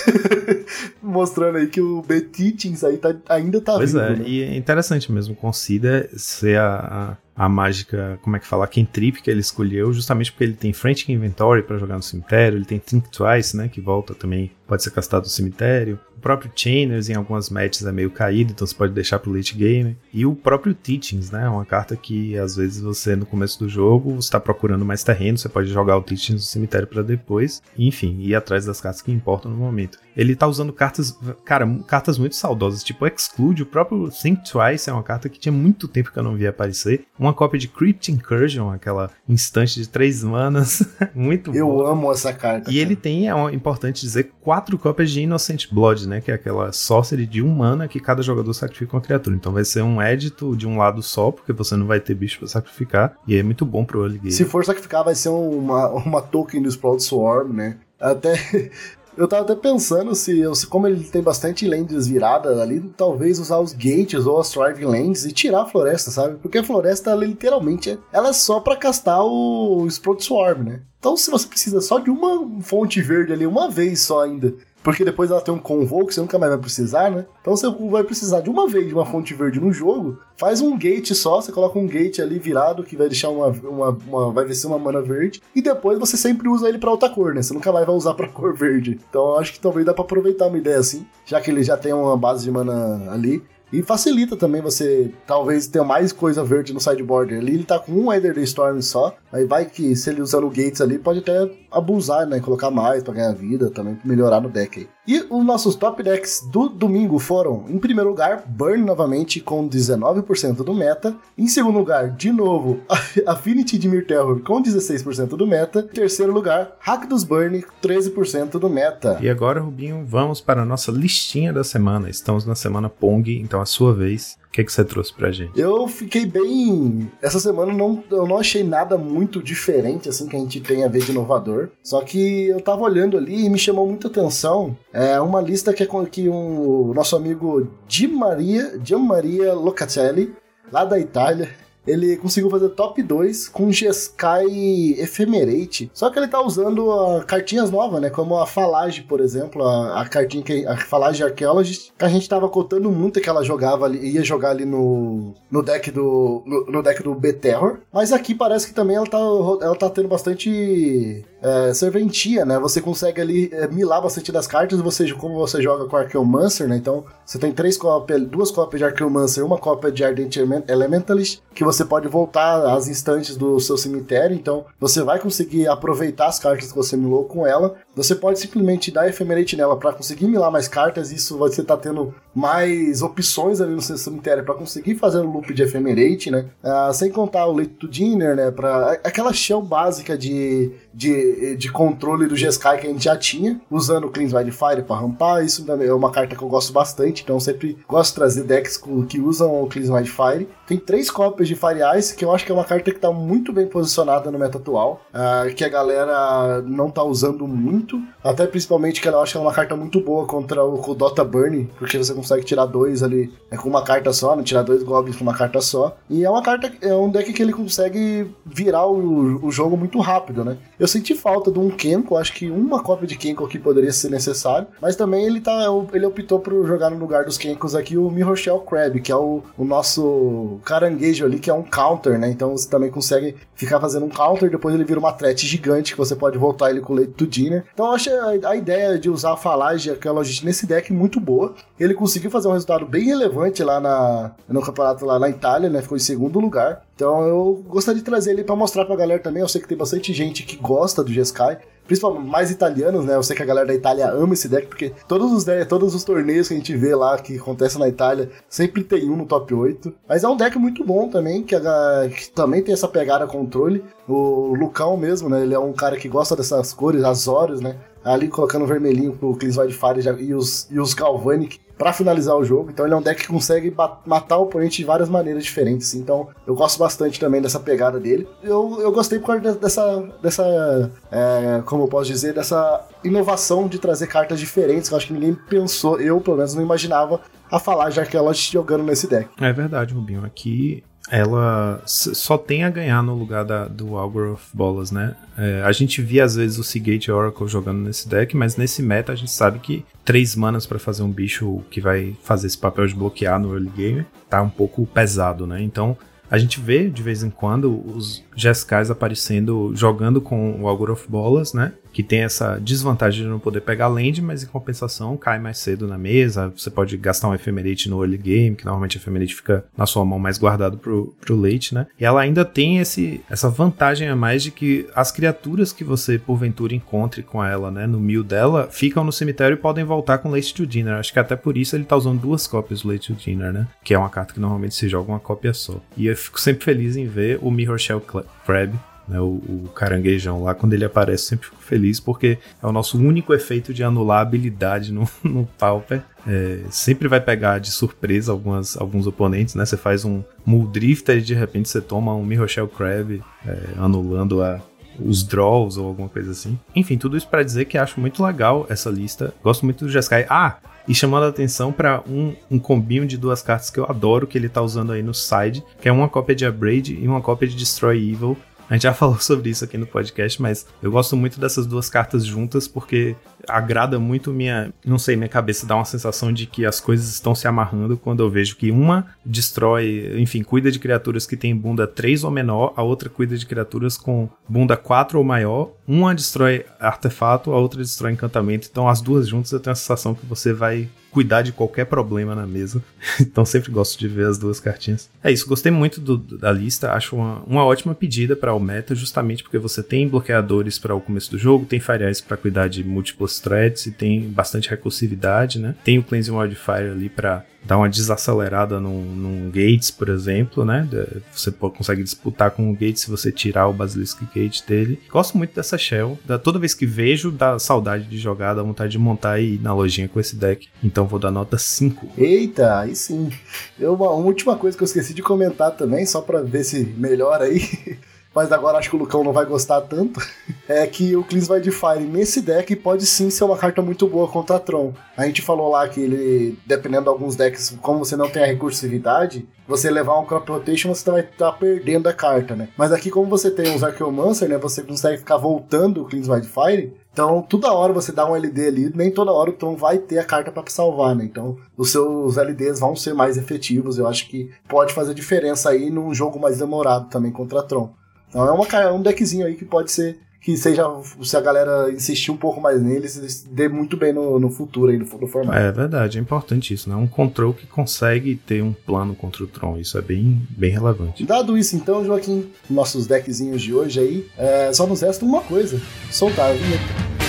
Mostrando aí que o B-Teachings aí tá, ainda tá pois vivo, é, né? e é interessante mesmo, considera ser a, a, a mágica, como é que fala, quem trip que ele escolheu, justamente porque ele tem Frantic Inventory para jogar no cemitério, ele tem Think Twice, né, que volta também, pode ser castado no cemitério, o próprio Chainers em algumas matches é meio caído, então você pode deixar pro late game. E o próprio Teachings, né? Uma carta que às vezes você no começo do jogo está procurando mais terreno, você pode jogar o Teachings no cemitério para depois, enfim, ir atrás das cartas que importam no momento. Ele tá usando cartas, cara, cartas muito saudosas, tipo Exclude, o próprio Think Twice é uma carta que tinha muito tempo que eu não via aparecer. Uma cópia de Crypt Incursion, aquela instante de três manas, muito Eu boa. amo essa carta. E ele tem, é importante dizer, quatro cópias de Innocent Blood, né? Que é aquela sorcery de um mana que cada jogador sacrifica uma criatura. Então vai ser um édito de um lado só, porque você não vai ter bicho pra sacrificar. E é muito bom pro early game. Se for sacrificar, vai ser uma, uma token do Sprout Swarm, né? Até. Eu tava até pensando se, se como ele tem bastante lands viradas ali, talvez usar os gates ou as thriving lands e tirar a floresta, sabe? Porque a floresta, ela, literalmente, ela é só pra castar o Sprout Swarm, né? Então, se você precisa só de uma fonte verde ali, uma vez só ainda, porque depois ela tem um convô que você nunca mais vai precisar, né? Então você vai precisar de uma vez de uma fonte verde no jogo, faz um gate só, você coloca um gate ali virado que vai deixar uma, uma, uma vai ser uma mana verde, e depois você sempre usa ele pra outra cor, né? Você nunca mais vai usar pra cor verde. Então eu acho que talvez dá pra aproveitar uma ideia assim, já que ele já tem uma base de mana ali. E facilita também você, talvez, ter mais coisa verde no sideboard. Ali ele tá com um the Storm só. Aí vai que, se ele usando o Gates ali, pode até abusar, né? Colocar mais pra ganhar vida também, melhorar no deck aí. E os nossos top decks do domingo foram, em primeiro lugar, Burn novamente com 19% do meta. Em segundo lugar, de novo, Affinity de Mir Terror com 16% do meta. Em terceiro lugar, Hack dos Burn, 13% do meta. E agora, Rubinho, vamos para a nossa listinha da semana. Estamos na semana Pong, então a sua vez. O que, que você trouxe pra gente? Eu fiquei bem. Essa semana não, eu não achei nada muito diferente, assim, que a gente tem a ver de inovador. Só que eu tava olhando ali e me chamou muita atenção. É uma lista que é com que o nosso amigo Di Maria, Gian Maria Locatelli, lá da Itália, ele conseguiu fazer top 2 com Jeskai Ephemerate. Só que ele tá usando uh, cartinhas novas, né? Como a Falage, por exemplo, a, a cartinha que a Falage Archaeologist, que a gente tava contando muito que ela jogava ali, ia jogar ali no, no deck do no, no deck do B-Terror. Mas aqui parece que também ela tá, ela tá tendo bastante é, serventia, né? Você consegue ali é, milar bastante das cartas, você, como você joga com Archaeomancer, né? Então você tem três cópias, duas cópias de Archaeomancer, uma cópia de Ardent Elementalist, que você pode voltar às instantes do seu cemitério, então você vai conseguir aproveitar as cartas que você milou com ela. Você pode simplesmente dar Ephemerate nela para conseguir milar mais cartas, isso você tá tendo mais opções ali no seu cemitério para conseguir fazer o loop de Ephemerate, né? Ah, sem contar o Late to Dinner, né? Pra, aquela shell básica de, de, de controle do Jeskai que a gente já tinha, usando o Cleanse Wildfire para rampar. Isso é uma carta que eu gosto bastante, então sempre gosto de trazer decks que usam o Cleanse Wildfire. Tem três cópias de Fire Ice, que eu acho que é uma carta que está muito bem posicionada no meta atual, uh, que a galera não está usando muito, até principalmente que eu acho que é uma carta muito boa contra o, o Dota Burn, porque você consegue tirar dois ali é, com uma carta só, né? tirar dois goblins com uma carta só. E é uma carta, é um deck que ele consegue virar o, o jogo muito rápido, né? Eu senti falta de um Kenko, acho que uma cópia de Kenko aqui poderia ser necessário, mas também ele tá ele optou por jogar no lugar dos Kenkos aqui o Miroshell Crab, que é o, o nosso caranguejo ali, que é um counter, né? Então você também consegue ficar fazendo um counter, depois ele vira uma threat gigante que você pode voltar ele com o leite do dinner. Então eu achei a, a ideia de usar a falagem, aquela logística nesse deck muito boa. Ele conseguiu fazer um resultado bem relevante lá na, no campeonato lá na Itália, né? Ficou em segundo lugar. Então eu gostaria de trazer ele para mostrar pra galera também. Eu sei que tem bastante gente que gosta do Jeskai principalmente mais italianos, né? Eu sei que a galera da Itália ama esse deck, porque todos os, todos os torneios que a gente vê lá que acontecem na Itália sempre tem um no top 8. Mas é um deck muito bom também, que, a, que também tem essa pegada controle. O Lucão mesmo, né? Ele é um cara que gosta dessas cores, Azorius, né? Ali colocando vermelhinho pro Cleans Wildfire e os, e os Galvanic para finalizar o jogo. Então ele é um deck que consegue matar o oponente de várias maneiras diferentes. Então eu gosto bastante também dessa pegada dele. Eu, eu gostei por causa dessa, dessa é, como eu posso dizer, dessa inovação de trazer cartas diferentes. Que eu acho que ninguém pensou, eu pelo menos não imaginava a falar já que ela jogando nesse deck. É verdade, Rubinho. Aqui ela só tem a ganhar no lugar da, do Augur of Bolas, né? É, a gente via às vezes o Seagate Oracle jogando nesse deck, mas nesse meta a gente sabe que três manas para fazer um bicho que vai fazer esse papel de bloquear no early game tá um pouco pesado, né? Então a gente vê de vez em quando os Jeskais aparecendo jogando com o Augur of Bolas, né? Que tem essa desvantagem de não poder pegar land, mas em compensação cai mais cedo na mesa. Você pode gastar um Ephemerate no early game, que normalmente o Ephemerate fica na sua mão mais guardado pro, pro late, né? E ela ainda tem esse, essa vantagem a mais de que as criaturas que você porventura encontre com ela, né, no mil dela, ficam no cemitério e podem voltar com Late to Dinner. Acho que até por isso ele tá usando duas cópias do Late to Dinner, né? Que é uma carta que normalmente se joga uma cópia só. E eu fico sempre feliz em ver o Mirror Shell Crab né, o, o, caranguejão lá, quando ele aparece, sempre fico feliz, porque é o nosso único efeito de anular habilidade no, no Pauper. É, sempre vai pegar de surpresa algumas, alguns oponentes, né? Você faz um Muldrifter e de repente você toma um Miroshell Crab, é, anulando a, os draws ou alguma coisa assim. Enfim, tudo isso para dizer que acho muito legal essa lista. Gosto muito do Jeskai. Ah, e chamando a atenção para um, um combinho de duas cartas que eu adoro que ele tá usando aí no side, que é uma cópia de Abrade e uma cópia de Destroy Evil, a gente já falou sobre isso aqui no podcast, mas eu gosto muito dessas duas cartas juntas porque agrada muito minha, não sei, minha cabeça dá uma sensação de que as coisas estão se amarrando quando eu vejo que uma destrói, enfim, cuida de criaturas que têm bunda 3 ou menor, a outra cuida de criaturas com bunda 4 ou maior, uma destrói artefato, a outra destrói encantamento. Então as duas juntas eu tenho a sensação que você vai cuidar de qualquer problema na mesa. então sempre gosto de ver as duas cartinhas. É isso, gostei muito do, da lista, acho uma, uma ótima pedida para o meta, justamente porque você tem bloqueadores para o começo do jogo, tem Fire para cuidar de múltiplos threats e tem bastante recursividade, né? Tem o Cleansing Wildfire ali para dar uma desacelerada num, num, Gates, por exemplo, né? Você consegue disputar com o Gates se você tirar o Basilisk Gate dele. Gosto muito dessa Shell. Toda vez que vejo, dá saudade de jogar, dá vontade de montar e ir na lojinha com esse deck. Então vou dar nota 5. Eita, aí sim. Eu, uma, uma última coisa que eu esqueci de comentar também, só para ver se melhora aí. mas agora acho que o Lucão não vai gostar tanto, é que o Cleans by Fire nesse deck pode sim ser uma carta muito boa contra Tron. A gente falou lá que ele, dependendo de alguns decks, como você não tem a recursividade, você levar um crop rotation, você vai estar tá perdendo a carta, né? Mas aqui, como você tem os Archeomancer, né? Você consegue ficar voltando o Cleans Wildfire. Então, toda hora você dá um LD ali, nem toda hora o Tron vai ter a carta para salvar, né? Então, os seus LDs vão ser mais efetivos. Eu acho que pode fazer diferença aí num jogo mais demorado também contra Tron. Então, é, uma, é um deckzinho aí que pode ser que seja, se a galera insistir um pouco mais neles, dê muito bem no, no futuro aí, no, no formato. É verdade, é importante isso, né? Um control que consegue ter um plano contra o Tron, isso é bem, bem relevante. Dado isso então, Joaquim, nossos deckzinhos de hoje aí, é, só nos resta uma coisa, soltar a vinheta.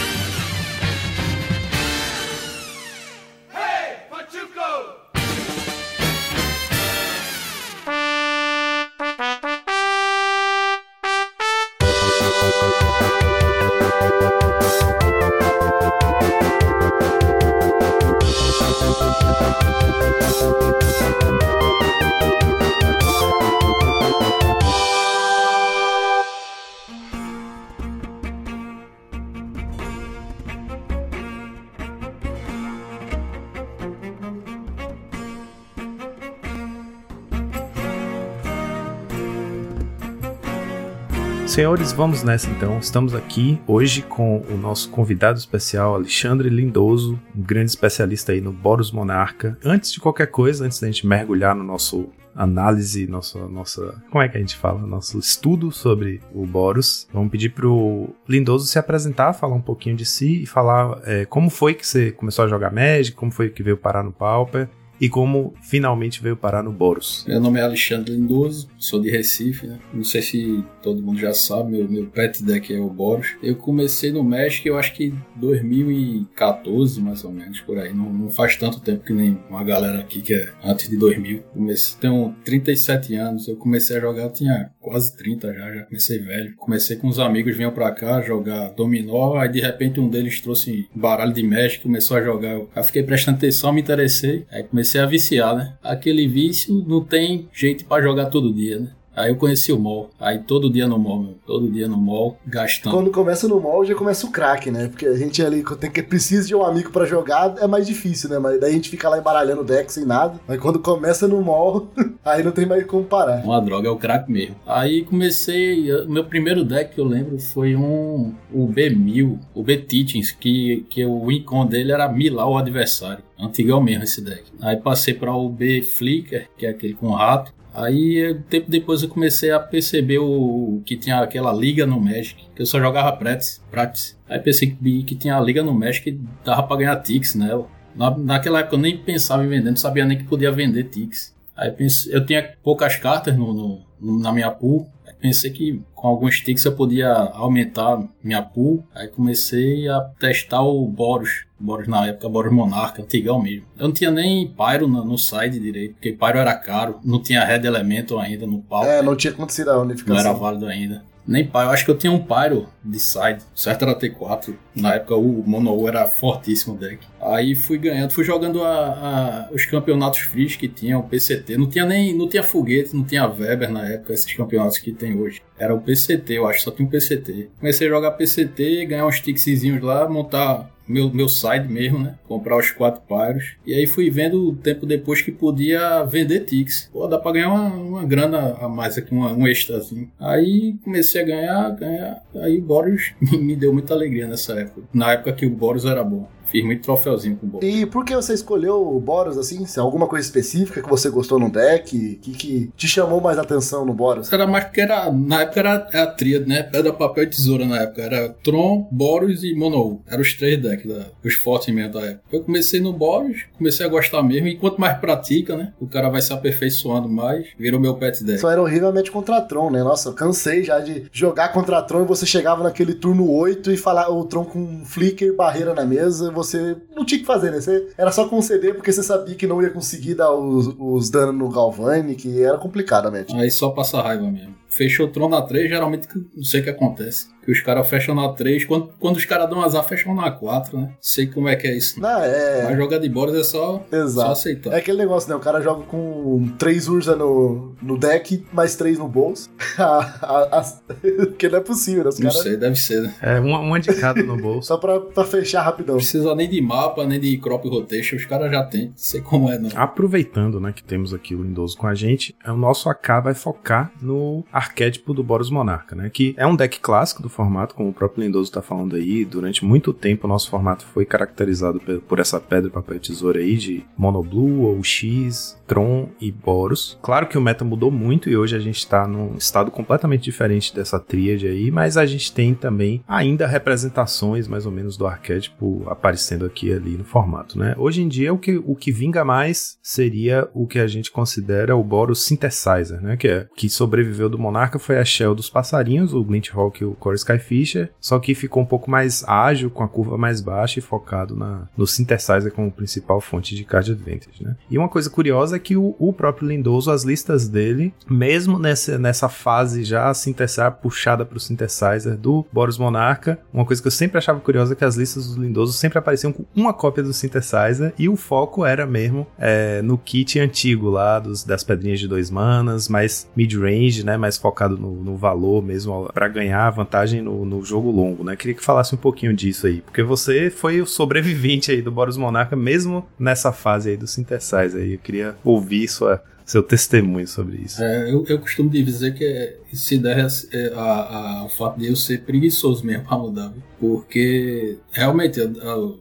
Senhores, vamos nessa então. Estamos aqui hoje com o nosso convidado especial, Alexandre Lindoso, um grande especialista aí no Boros Monarca. Antes de qualquer coisa, antes da gente mergulhar no nosso análise, nossa, nossa, como é que a gente fala, nosso estudo sobre o Boros. Vamos pedir pro Lindoso se apresentar, falar um pouquinho de si e falar é, como foi que você começou a jogar Magic, como foi que veio parar no Pauper e como finalmente veio parar no Boros. Meu nome é Alexandre Lindoso, sou de Recife, né? Não sei se todo mundo já sabe, meu, meu pet deck é o Boros. Eu comecei no México, eu acho que 2014, mais ou menos, por aí. Não, não, faz tanto tempo que nem uma galera aqui que é antes de 2000. Comecei, tenho 37 anos, eu comecei a jogar, eu tinha quase 30 já, já comecei velho. Comecei com uns amigos, vinham pra cá jogar dominó, aí de repente um deles trouxe baralho de México, começou a jogar. Eu fiquei prestando atenção, me interessei, aí comecei comecei a viciar, né? Aquele vício não tem jeito para jogar todo dia, né? Aí eu conheci o mall. Aí todo dia no mall, meu. Todo dia no mall, gastando. Quando começa no mall, já começa o crack, né? Porque a gente ali tem que precisa de um amigo para jogar, é mais difícil, né? Mas daí a gente fica lá embaralhando o deck sem nada. Mas quando começa no mall, aí não tem mais como parar. Uma droga, é o crack mesmo. Aí comecei. Meu primeiro deck que eu lembro foi um. O B1000, o B-Teachings, que, que o win-con dele era milar o adversário. Antigão mesmo esse deck. Aí passei para o B Flicker, que é aquele com rato. Aí, tempo depois, eu comecei a perceber o que tinha aquela liga no Magic, que eu só jogava Practice. practice. Aí pensei que, tinha a liga no Magic que dava pra ganhar Tix nela. Na, naquela época eu nem pensava em vender, não sabia nem que podia vender Tix. Aí pensei, eu tinha poucas cartas no, no, na minha pool, pensei que com alguns ticks eu podia aumentar minha pool. Aí comecei a testar o Boros. Boros na época, Boros Monarca, antigão mesmo. Eu não tinha nem Pyro no, no side direito, porque Pyro era caro. Não tinha Red Elemental ainda no palco. É, não tinha acontecido a unificação. Não era válido ainda. Nem Pyro, acho que eu tinha um Pyro de side, certo era T4. Na época o Mono era fortíssimo o deck. Aí fui ganhando, fui jogando a, a, os campeonatos frios que tinha, o PCT. Não tinha nem, não tinha foguete, não tinha Weber na época, esses campeonatos que tem hoje. Era o PCT, eu acho, só tinha um PCT. Comecei a jogar PCT, ganhar uns tickzinhos lá, montar meu, meu side mesmo, né? Comprar os quatro pyros. E aí fui vendo o tempo depois que podia vender ticks. Pô, dá pra ganhar uma, uma grana a mais aqui, uma, um extrazinho. Aí comecei a ganhar, ganhar. Aí o Boros me deu muita alegria nessa época. Na época que o Boros era bom. Fiz muito troféuzinho com o Boros. E por que você escolheu o Boros assim? Se é alguma coisa específica que você gostou no deck? que, que te chamou mais atenção no Boros? Era mais porque era, na época era a tríade, né? Pedra, papel e tesoura na época. Era Tron, Boros e Mono. Eram os três decks, da, os fortes mesmo da época. Eu comecei no Boros, comecei a gostar mesmo. E quanto mais pratica, né? O cara vai se aperfeiçoando mais. Virou meu pet deck. Só era horrivelmente contra Tron, né? Nossa, eu cansei já de jogar contra Tron e você chegava naquele turno 8 e falar o Tron com flicker, barreira na mesa você não tinha que fazer, né? Você era só conceder porque você sabia que não ia conseguir dar os, os danos no Galvani, que era complicadamente. Aí só passa raiva mesmo. Fechou o trono na 3, geralmente não sei o que acontece. Que os caras fecham na 3, quando, quando os caras dão azar, fecham na 4, né? Sei como é que é isso. Não, é... Mas jogar de Boros é só, Exato. só aceitar. É aquele negócio, né? O cara joga com 3 Urza no, no deck, mais 3 no bolso. Porque não é possível, né? Os não cara... sei, deve ser, né? É, uma, uma de cada no bolso. Só pra, pra fechar rapidão. Não precisa nem de mapa, nem de crop rotation, os caras já tem. Não sei como é, não. Aproveitando, né, que temos aqui o Lindoso com a gente, o nosso AK vai focar no arquétipo do Boros Monarca, né? Que é um deck clássico do formato, como o próprio Lindoso tá falando aí. Durante muito tempo o nosso formato foi caracterizado por essa pedra, papel e tesoura aí de Mono Blue ou X, Tron e Boros. Claro que o meta mudou muito e hoje a gente tá num estado completamente diferente dessa tríade aí, mas a gente tem também ainda representações mais ou menos do arquétipo aparecendo aqui ali no formato, né? Hoje em dia o que, o que vinga mais seria o que a gente considera o Boros Synthesizer, né? Que é que sobreviveu do Monarca foi a Shell dos passarinhos, o Glint Hawk e o Core Skyfisher, só que ficou um pouco mais ágil, com a curva mais baixa e focado na, no Synthesizer como principal fonte de card advantage, né? E uma coisa curiosa é que o, o próprio Lindoso, as listas dele, mesmo nessa, nessa fase já Synthesizer puxada para o Synthesizer do Boros Monarca, uma coisa que eu sempre achava curiosa é que as listas do Lindoso sempre apareciam com uma cópia do Synthesizer e o foco era mesmo é, no kit antigo lá dos, das pedrinhas de dois manas, mais mid-range, né, mais focado no, no valor mesmo para ganhar vantagem no, no, jogo longo, né? Queria que falasse um pouquinho disso aí, porque você foi o sobrevivente aí do Boros Monarca mesmo nessa fase aí do Synthesizer aí. Eu queria ouvir sua seu testemunho sobre isso. É, eu, eu costumo dizer que se der é, a, a, o fato de eu ser preguiçoso mesmo pra mudar, viu? porque realmente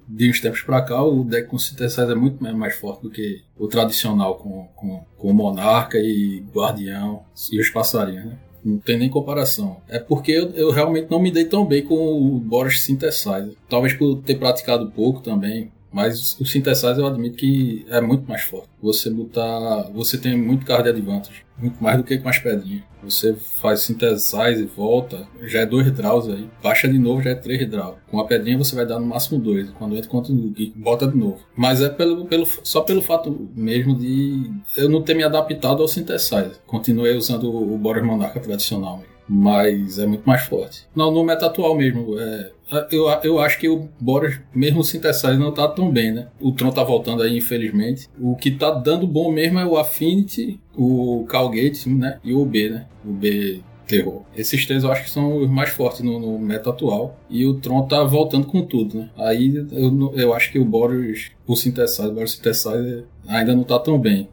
de uns tempos pra cá o deck com Synthesizer é muito mais forte do que o tradicional com, com, com Monarca e Guardião e os passarinhos, né? Não tem nem comparação. É porque eu, eu, realmente não me dei tão bem com o Boros Synthesizer. Talvez por ter praticado pouco também. Mas o Synthesizer eu admito que é muito mais forte. Você botar. Você tem muito card advantage. Muito mais do que com as pedrinhas. Você faz Synthesizer e volta, já é dois draws aí. Baixa de novo, já é três draws. Com a pedrinha você vai dar no máximo dois. Quando entra contra o Geek, bota de novo. Mas é pelo, pelo, só pelo fato mesmo de eu não ter me adaptado ao Synthesizer. Continuei usando o Boros Monarca tradicional mas é muito mais forte. Não, no meta atual mesmo, é, eu, eu acho que o Boros, mesmo o Synthesizer, não tá tão bem, né? O Tron tá voltando aí, infelizmente. O que tá dando bom mesmo é o Affinity, o Calgate, né? E o B, né? O B terror. Esses três eu acho que são os mais fortes no, no meta atual. E o Tron tá voltando com tudo, né? Aí eu, eu acho que o Boros, o Synthesizer, o Boros Synthesizer ainda não tá tão bem.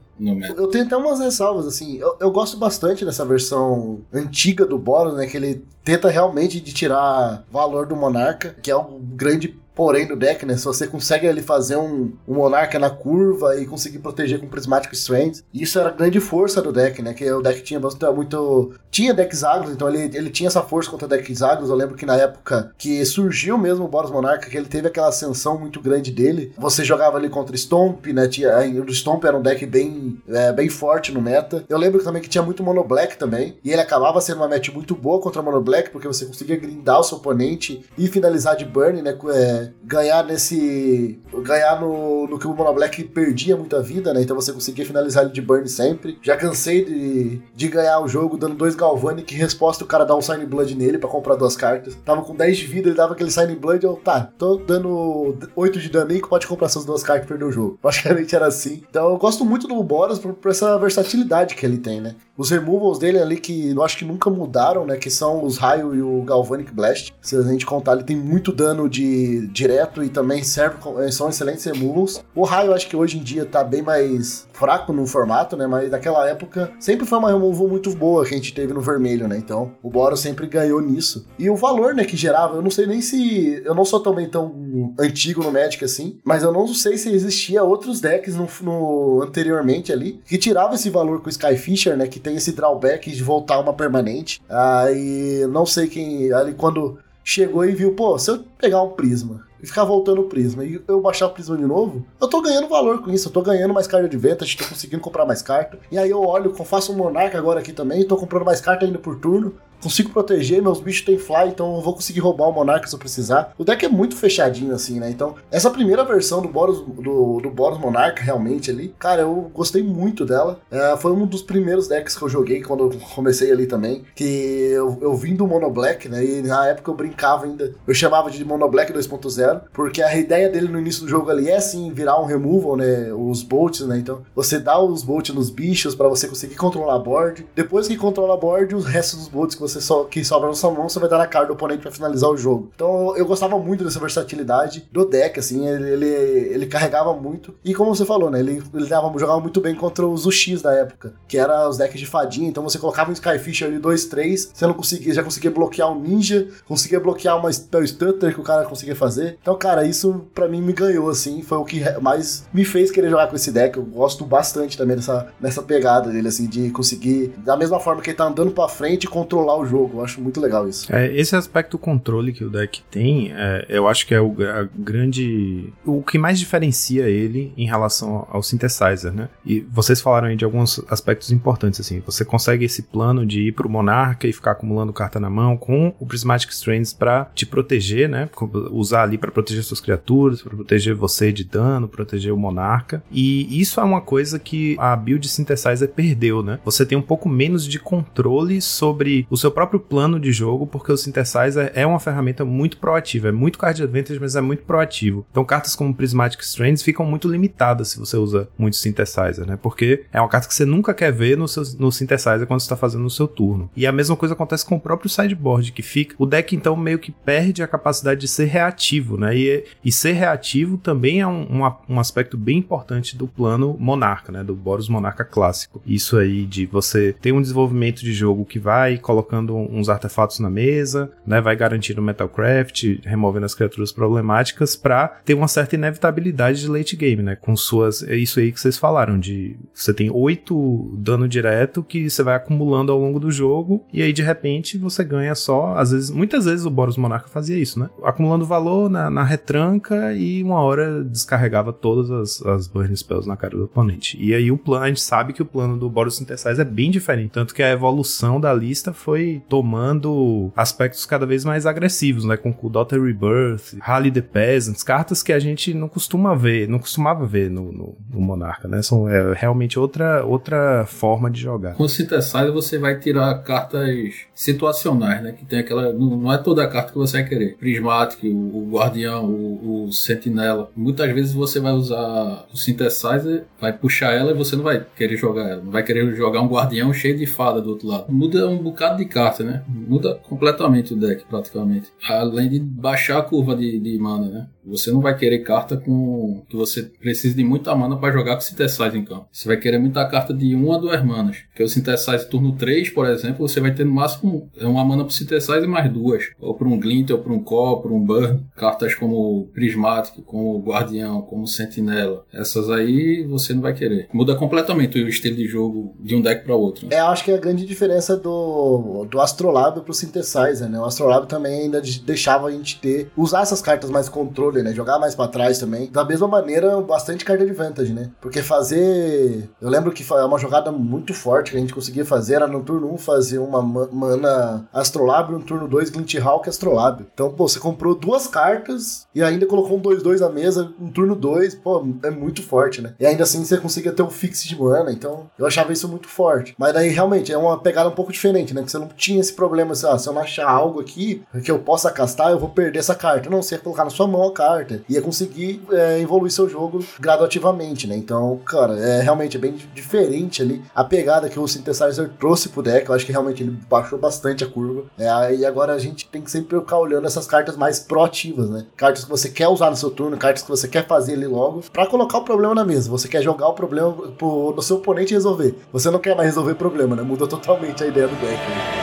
Eu tenho até umas ressalvas, assim. Eu, eu, gosto bastante dessa versão antiga do Boros, né? Que ele tenta realmente de tirar valor do Monarca, que é um grande porém do deck, né? Se você consegue ali fazer um, um monarca na curva e conseguir proteger com Prismatic Strength, isso era a grande força do deck, né? Que o deck tinha bastante, muito. Tinha decks agros, então ele, ele tinha essa força contra decks agros. Eu lembro que na época que surgiu mesmo o Boros Monarca, que ele teve aquela ascensão muito grande dele, você jogava ali contra Stomp, né? Tinha, o Stomp era um deck bem, é, bem forte no meta. Eu lembro também que tinha muito Mono Black também, e ele acabava sendo uma match muito boa contra Mono Black, porque você conseguia grindar o seu oponente e finalizar de burn, né? É, ganhar nesse. ganhar no, no que o Mono Black perdia muita vida, né? Então você conseguia finalizar ele de burn sempre. Já cansei de, de ganhar o jogo dando dois Galvanic, resposta o cara dá um Sign Blood nele para comprar duas cartas. Tava com 10 de vida, ele dava aquele Sign Blood, eu, tá, tô dando 8 de dano aí que pode comprar suas duas cartas e perder o jogo. Praticamente era assim. Então eu gosto muito do Boros por, por essa versatilidade que ele tem, né? Os removals dele ali que eu acho que nunca mudaram, né? Que são os Raio e o Galvanic Blast. Se a gente contar, ele tem muito dano de direto e também serve, eh, são excelentes removals. O Raio acho que hoje em dia tá bem mais fraco no formato, né? Mas naquela época sempre foi uma removal muito boa que a gente teve no vermelho, né? Então o Boros sempre ganhou nisso. E o valor, né, que gerava, eu não sei nem se. Eu não sou também tão antigo no Magic assim, mas eu não sei se existia outros decks no, no anteriormente ali que tirava esse valor com o Skyfisher, né? Que tem esse drawback de voltar uma permanente. Aí não sei quem ali quando chegou e viu, pô, se eu pegar um prisma e ficar voltando o prisma e eu baixar o prisma de novo, eu tô ganhando valor com isso, eu tô ganhando mais carta de venta, tô conseguindo comprar mais carta. E aí eu olho, faço um monarca agora aqui também, tô comprando mais carta ainda por turno. Consigo proteger, meus bichos têm fly, então eu vou conseguir roubar o Monarca se eu precisar. O deck é muito fechadinho assim, né? Então, essa primeira versão do Boros, do, do Boros Monarca, realmente ali, cara, eu gostei muito dela. É, foi um dos primeiros decks que eu joguei quando eu comecei ali também, que eu, eu vim do Mono Black, né? E na época eu brincava ainda, eu chamava de Mono Black 2.0, porque a ideia dele no início do jogo ali é sim virar um removal, né? Os bolts, né? Então, você dá os bolts nos bichos para você conseguir controlar a board. Depois que controla a board, os restos dos bolts que você só que sobra na sua mão, você vai dar na cara do oponente para finalizar o jogo. Então, eu gostava muito dessa versatilidade do deck, assim, ele, ele, ele carregava muito. E como você falou, né? Ele, ele dava, jogava muito bem contra os UX da época, que era os decks de fadinha. Então, você colocava um Skyfish ali 2, 3, você não conseguia, já conseguia bloquear um ninja, conseguia bloquear uma spell stutter que o cara conseguia fazer. Então, cara, isso para mim me ganhou, assim, foi o que mais me fez querer jogar com esse deck. Eu gosto bastante também dessa, dessa pegada dele, assim, de conseguir, da mesma forma que ele tá andando pra frente, controlar o jogo. Eu acho muito legal isso. É, esse aspecto controle que o deck tem, é, eu acho que é o grande. O que mais diferencia ele em relação ao synthesizer, né? E vocês falaram aí de alguns aspectos importantes, assim. Você consegue esse plano de ir pro Monarca e ficar acumulando carta na mão com o Prismatic Strands para te proteger, né? Usar ali para proteger suas criaturas, para proteger você de dano, proteger o Monarca. E isso é uma coisa que a build Synthesizer perdeu, né? Você tem um pouco menos de controle sobre o seu próprio plano de jogo, porque o Synthesizer é uma ferramenta muito proativa, é muito card advantage, mas é muito proativo. Então cartas como Prismatic Strands ficam muito limitadas se você usa muito Synthesizer, né? Porque é uma carta que você nunca quer ver no, seu, no Synthesizer quando está fazendo no seu turno. E a mesma coisa acontece com o próprio sideboard, que fica. O deck então meio que perde a capacidade de ser reativo, né? E, e ser reativo também é um, um, um aspecto bem importante do plano Monarca, né? Do Boros Monarca clássico. Isso aí de você ter um desenvolvimento de jogo que vai colocando uns artefatos na mesa, né? Vai garantindo Metalcraft, removendo as criaturas problemáticas para ter uma certa inevitabilidade de late game, né? Com suas. É isso aí que vocês falaram, de você tem oito dano direto que você vai acumulando ao longo do jogo, e aí de repente você ganha só. Às vezes, muitas vezes o Boros Monarca fazia isso, né? Acumulando valor na, na retranca e uma hora descarregava todas as, as burn spells na cara do oponente. E aí o plano, a gente sabe que o plano do Boros Synthesize é bem diferente. Tanto que a evolução da lista foi tomando aspectos cada vez mais agressivos, né? Com o Daughter Rebirth, Rally the Peasants, cartas que a gente não costuma ver, não costumava ver no, no, no Monarca, né? São é, realmente outra, outra forma de jogar. Com o Synthesizer você vai tirar cartas situacionais, né? Que tem aquela. Não, não é toda a carta que você vai querer. Prismatic, o, o Guardião, o, o, Sentinela. Muitas vezes você vai usar o Synthesizer, vai puxar ela e você não vai querer jogar ela. Não vai querer jogar um Guardião cheio de fada do outro lado. Muda um bocado de carta, né? Muda completamente o deck, praticamente. Além de baixar a curva de, de mana, né? Você não vai querer carta com que você precisa de muita mana para jogar com Synthesize em campo. Você vai querer muita carta de uma a duas manas. Porque o Synthesize turno 3, por exemplo, você vai ter no máximo uma mana pro Synthesize e mais duas. Ou para um Glint, ou para um Call, para um Burn. Cartas como Prismatic, como Guardião, como Sentinela. Essas aí você não vai querer. Muda completamente o estilo de jogo de um deck para outro. Né? É, acho que é a grande diferença do, do Astrolabe pro Synthesizer, né? O Astrolabe também ainda deixava a gente ter, usar essas cartas mais controle né? Jogar mais para trás também. Da mesma maneira, bastante card advantage, né? Porque fazer. Eu lembro que é uma jogada muito forte que a gente conseguia fazer era no turno 1 fazer uma mana Astrolábio, no turno 2 Glint Hawk Astrolábio. Então, pô, você comprou duas cartas e ainda colocou um 2-2 na mesa, um turno 2, pô, é muito forte, né? E ainda assim você conseguia ter um fixe de mana, então eu achava isso muito forte. Mas daí realmente é uma pegada um pouco diferente, né? Que você não tinha esse problema, assim, ah, se eu não achar algo aqui que eu possa castar, eu vou perder essa carta. Não, você ia colocar na sua mão a carta ia conseguir é, evoluir seu jogo gradativamente, né? Então, cara, é realmente é bem diferente ali a pegada que o Synthesizer trouxe pro deck. Eu acho que realmente ele baixou bastante a curva. É, e agora a gente tem que sempre ficar olhando essas cartas mais proativas, né? Cartas que você quer usar no seu turno, cartas que você quer fazer ali logo, para colocar o problema na mesa. Você quer jogar o problema pro, seu oponente resolver. Você não quer mais resolver problema, né? Muda totalmente a ideia do deck. Né?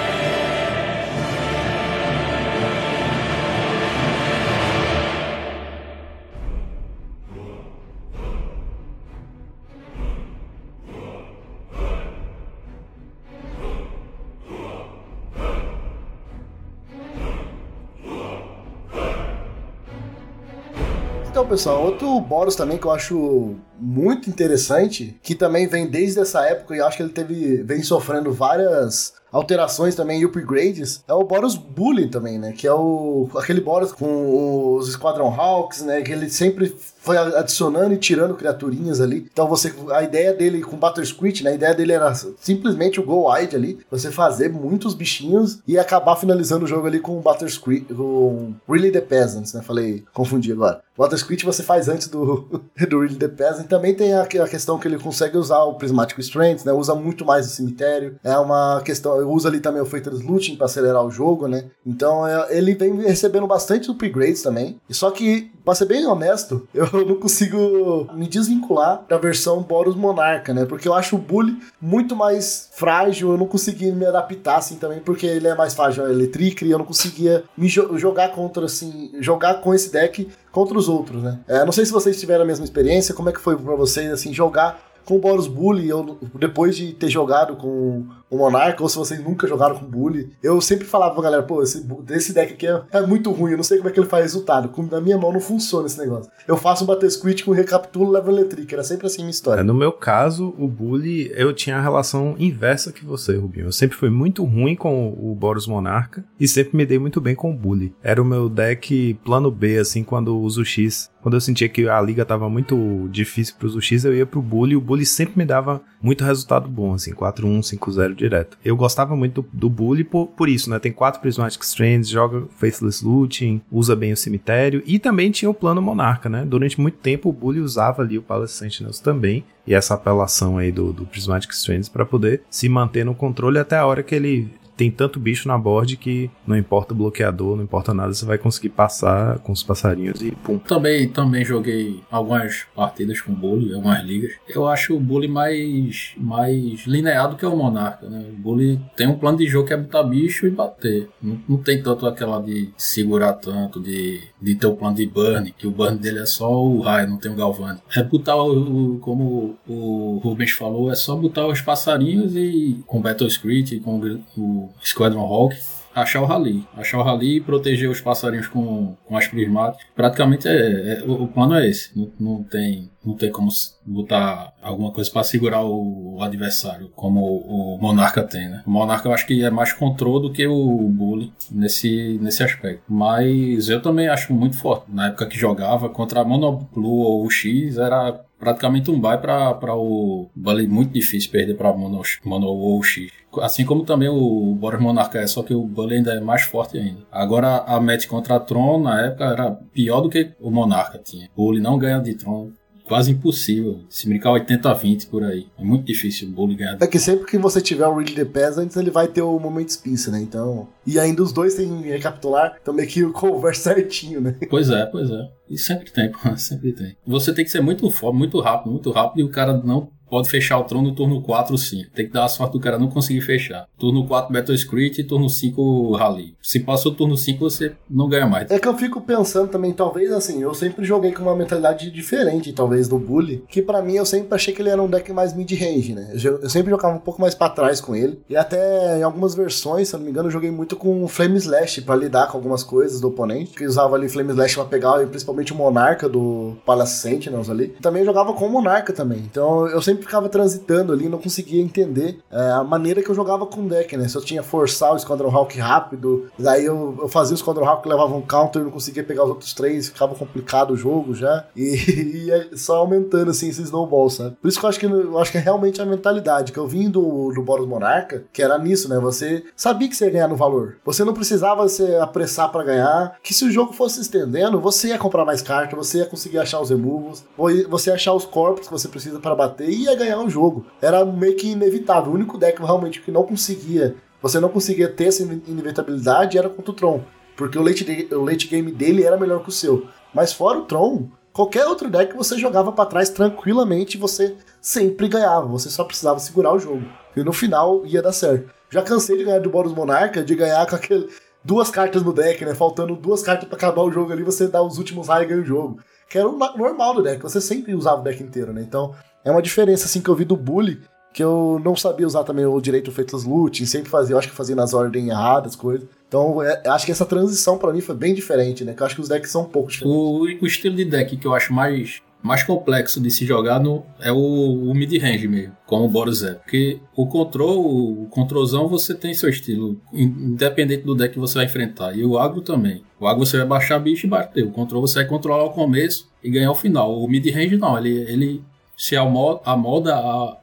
Pessoal, outro Boros também que eu acho muito interessante, que também vem desde essa época e acho que ele teve vem sofrendo várias alterações também e upgrades, é o Boros Bully também, né? Que é o aquele Boros com os Squadron Hawks, né? Que ele sempre foi adicionando e tirando criaturinhas ali. Então você a ideia dele com Butter Squid, né, a ideia dele era simplesmente o Go Wide ali, você fazer muitos bichinhos e acabar finalizando o jogo ali com Butter Squid, com Really the Peasants, né? Falei, confundi agora. Butter Squid você faz antes do, do Really the Peasant. Também tem a, a, questão que ele consegue usar o Prismatic Strength, né? Usa muito mais o cemitério. É uma questão, usa ali também o Fatal's Looting para acelerar o jogo, né? Então é, ele vem recebendo bastante upgrades também. Só que, pra ser bem honesto, eu não consigo me desvincular da versão Boros Monarca, né? Porque eu acho o Bully muito mais frágil, eu não consegui me adaptar assim também, porque ele é mais frágil a Eletric e eu não conseguia me jo jogar contra, assim, jogar com esse deck contra os outros, né? É, não sei se vocês tiveram a mesma experiência, como é que foi para vocês, assim, jogar com o Boros Bully, eu, depois de ter jogado com o Monarca, ou se vocês nunca jogaram com Bully, eu sempre falava pra galera, pô, esse, esse deck aqui é, é, muito ruim, eu não sei como é que ele faz resultado. Com, na minha mão não funciona esse negócio. Eu faço um bater squid com recapitulo level electric, era sempre assim a minha história. É, no meu caso, o Bully, eu tinha a relação inversa que você, Rubinho. Eu sempre fui muito ruim com o Boros Monarca e sempre me dei muito bem com o Bully. Era o meu deck plano B, assim, quando uso X. Quando eu sentia que a liga tava muito difícil pro X, eu ia pro Bully e o Bully sempre me dava muito resultado bom, assim, 4-1, 5-0 direto. Eu gostava muito do, do Bully por, por isso, né? Tem quatro Prismatic Strands, joga Faceless Looting, usa bem o cemitério e também tinha o plano Monarca, né? Durante muito tempo o Bully usava ali o Palace Sentinels também e essa apelação aí do, do Prismatic Strands para poder se manter no controle até a hora que ele tem tanto bicho na board que não importa o bloqueador, não importa nada, você vai conseguir passar com os passarinhos e pum. Também, também joguei algumas partidas com Bully, algumas ligas. Eu acho o Bully mais, mais linear do que o Monarca, né? O Bully tem um plano de jogo que é botar bicho e bater. Não, não tem tanto aquela de segurar tanto, de, de ter o plano de burn, que o burn dele é só o raio, não tem o Galvani. É botar, o, como o Rubens falou, é só botar os passarinhos e com Battle Script, com o Squadron Hawk, achar o rally. Achar o rally e proteger os passarinhos com, com as prismáticas. Praticamente é, é, o, plano é esse. Não, não, tem, não tem como botar alguma coisa para segurar o, o, adversário, como o, o, Monarca tem, né? O Monarca eu acho que é mais controle do que o Bully nesse, nesse aspecto. Mas eu também acho muito forte. Na época que jogava contra a Mono Blue ou o X, era praticamente um bye para o Bully muito difícil perder para Mono, Mono ou X. Assim como também o Boros Monarca é, só que o Bully ainda é mais forte ainda. Agora a match contra a Tron na época era pior do que o Monarca tinha. O Bully não ganha de Tron quase impossível. Se brincar 80 a 20 por aí. É muito difícil o Bully ganhar. É que sempre que você tiver o Really the Peasants, ele vai ter o momento Spinça, né? Então. E ainda os dois têm recapitular, então meio que conversa certinho, né? Pois é, pois é. E sempre tem, sempre tem. Você tem que ser muito forte, muito rápido, muito rápido, e o cara não pode fechar o trono no turno 4 ou 5. Tem que dar a sorte do cara não conseguir fechar. Turno 4 Battle Script e turno 5 Rally. Se passou o turno 5, você não ganha mais. É que eu fico pensando também, talvez assim, eu sempre joguei com uma mentalidade diferente, talvez, do Bully, que para mim eu sempre achei que ele era um deck mais mid-range, né? Eu, sempre jogava um pouco mais para trás com ele. E até em algumas versões, se eu não me engano, eu joguei muito com Flame Slash para lidar com algumas coisas do oponente, que usava ali Flame Slash pra pegar principalmente o Monarca do Palace Sentinels ali. Também jogava com o Monarca também. Então eu sempre ficava transitando ali, não conseguia entender é, a maneira que eu jogava com o deck, né? Se eu tinha forçar o Squadron Hawk rápido, daí eu, eu fazia o Squadron Hawk, levava um counter, não conseguia pegar os outros três, ficava complicado o jogo já, e, e só aumentando assim esse snowball, sabe? Por isso que eu acho que, eu acho que é realmente a mentalidade que eu vim do, do Boros Monarca, que era nisso, né? Você sabia que você ia ganhar no valor. Você não precisava se apressar para ganhar, que se o jogo fosse estendendo, você ia comprar mais cartas, você ia conseguir achar os removals, você ia achar os corpos que você precisa para bater e ia ganhar o jogo. Era meio que inevitável. O único deck realmente que não conseguia, você não conseguia ter essa inevitabilidade era contra o Tron. Porque o late, o late game dele era melhor que o seu. Mas fora o Tron, qualquer outro deck você jogava para trás tranquilamente e você sempre ganhava. Você só precisava segurar o jogo. E no final ia dar certo. Já cansei de ganhar do Boros Monarca, de ganhar com aquele. Duas cartas no deck, né? Faltando duas cartas para acabar o jogo ali, você dá os últimos raios e ganha o jogo. Que era o normal do deck, você sempre usava o deck inteiro, né? Então, é uma diferença assim que eu vi do Bully, que eu não sabia usar também o direito feitos loot, sempre fazia, eu acho que fazia nas ordens erradas, coisas. Então, é, acho que essa transição para mim foi bem diferente, né? Que eu acho que os decks são um pouco diferentes. O, o estilo de deck que eu acho mais mais complexo de se jogar no, é o, o mid-range mesmo, como o Boros é. Porque o control, o controlzão você tem seu estilo, independente do deck que você vai enfrentar. E o agro também. O agro você vai baixar bicho e bater. O control você vai controlar o começo e ganhar o final. O mid-range não, ele, ele se amoda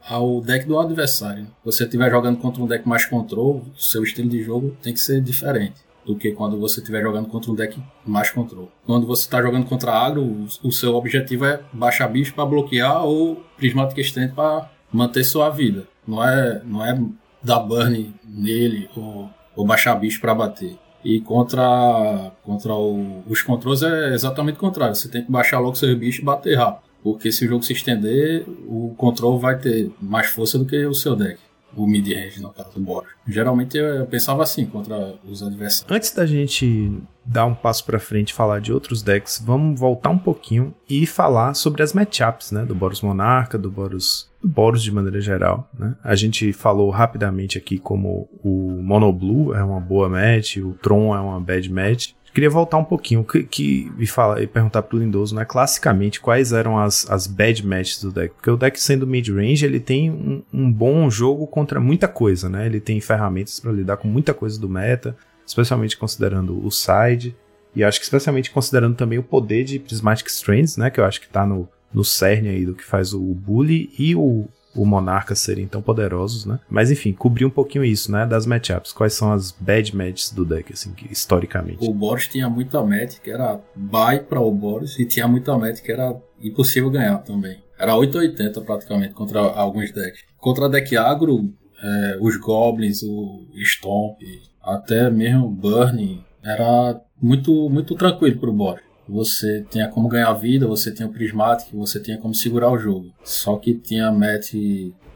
ao deck do adversário. Você estiver jogando contra um deck mais control, seu estilo de jogo tem que ser diferente do que quando você estiver jogando contra um deck mais control. Quando você está jogando contra agro, o seu objetivo é baixar bicho para bloquear ou Prismatic Extend para manter sua vida. Não é, não é dar burn nele ou, ou baixar bicho para bater. E contra, contra o, os controles é exatamente o contrário. Você tem que baixar logo seu bicho e bater rápido. Porque se o jogo se estender, o controle vai ter mais força do que o seu deck o mid-range, no caso do Boros. Geralmente eu pensava assim contra os adversários. Antes da gente dar um passo para frente e falar de outros decks, vamos voltar um pouquinho e falar sobre as matchups, né, do Boros Monarca, do Boros, do Boros de maneira geral, né? A gente falou rapidamente aqui como o Mono Blue é uma boa match, o Tron é uma bad match. Queria voltar um pouquinho que, que, e, falar, e perguntar pro Lindoso, né? Classicamente, quais eram as, as bad matches do deck? Porque o deck sendo mid-range, ele tem um, um, bom jogo contra muita coisa, né? Ele tem ferramentas para lidar com muita coisa do meta, especialmente considerando o side. E acho que especialmente considerando também o poder de Prismatic Strands, né? Que eu acho que tá no, no cerne aí do que faz o Bully e o, o Monarca serem tão poderosos, né? Mas enfim, cobrir um pouquinho isso, né? Das matchups. Quais são as bad matches do deck, assim, historicamente? O Boros tinha muita match que era buy para o Boros e tinha muita match que era impossível ganhar também. Era 880 praticamente contra alguns decks. Contra deck agro, é, os Goblins, o Stomp, até mesmo o Burning, era muito, muito tranquilo pro Boros você tinha como ganhar vida, você tinha o Prismatic, você tinha como segurar o jogo. Só que tinha match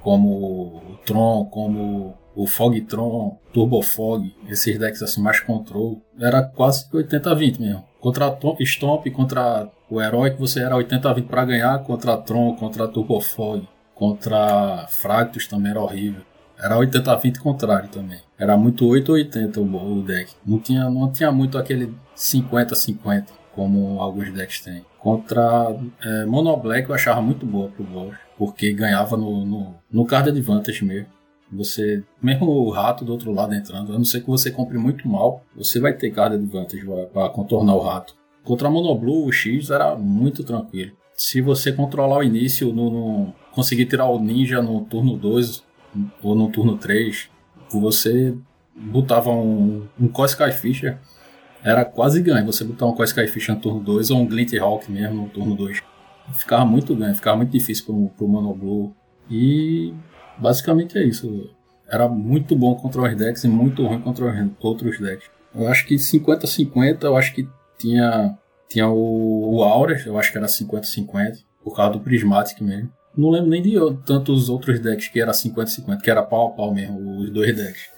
como o Tron, como o Fog Tron, Turbo Fog, esses decks assim mais control, era quase 80-20 mesmo. Contra a Stomp, contra o Herói que você era 80-20 para ganhar, contra a Tron, contra a Turbo Fog, contra Fractus também era horrível. Era 80-20 contrário também. Era muito 8-80 o, o deck. Não tinha, não tinha muito aquele 50-50 como alguns decks têm. Contra é, Mono Black eu achava muito boa pro boss, porque ganhava no, no, no card advantage mesmo. Você, mesmo o rato do outro lado entrando, a não ser que você compre muito mal, você vai ter card advantage para contornar o rato. Contra Mono Blue, o X era muito tranquilo. Se você controlar o início, no, no conseguir tirar o ninja no turno 2 ou no turno 3, você botava um, um Cosky Fisher era quase ganho. Você botar um Quest Skyfish no turno 2 ou um Glint Hawk mesmo no turno 2. Ficava muito ganho, ficava muito difícil pro, pro Mono Blue. E basicamente é isso. Era muito bom contra os decks e muito ruim contra outros decks. Eu acho que 50-50, eu acho que tinha, tinha o, o Aura, eu acho que era 50-50, por causa do Prismatic mesmo. Não lembro nem de tantos outros decks que era 50-50, que era pau a pau mesmo, os dois decks.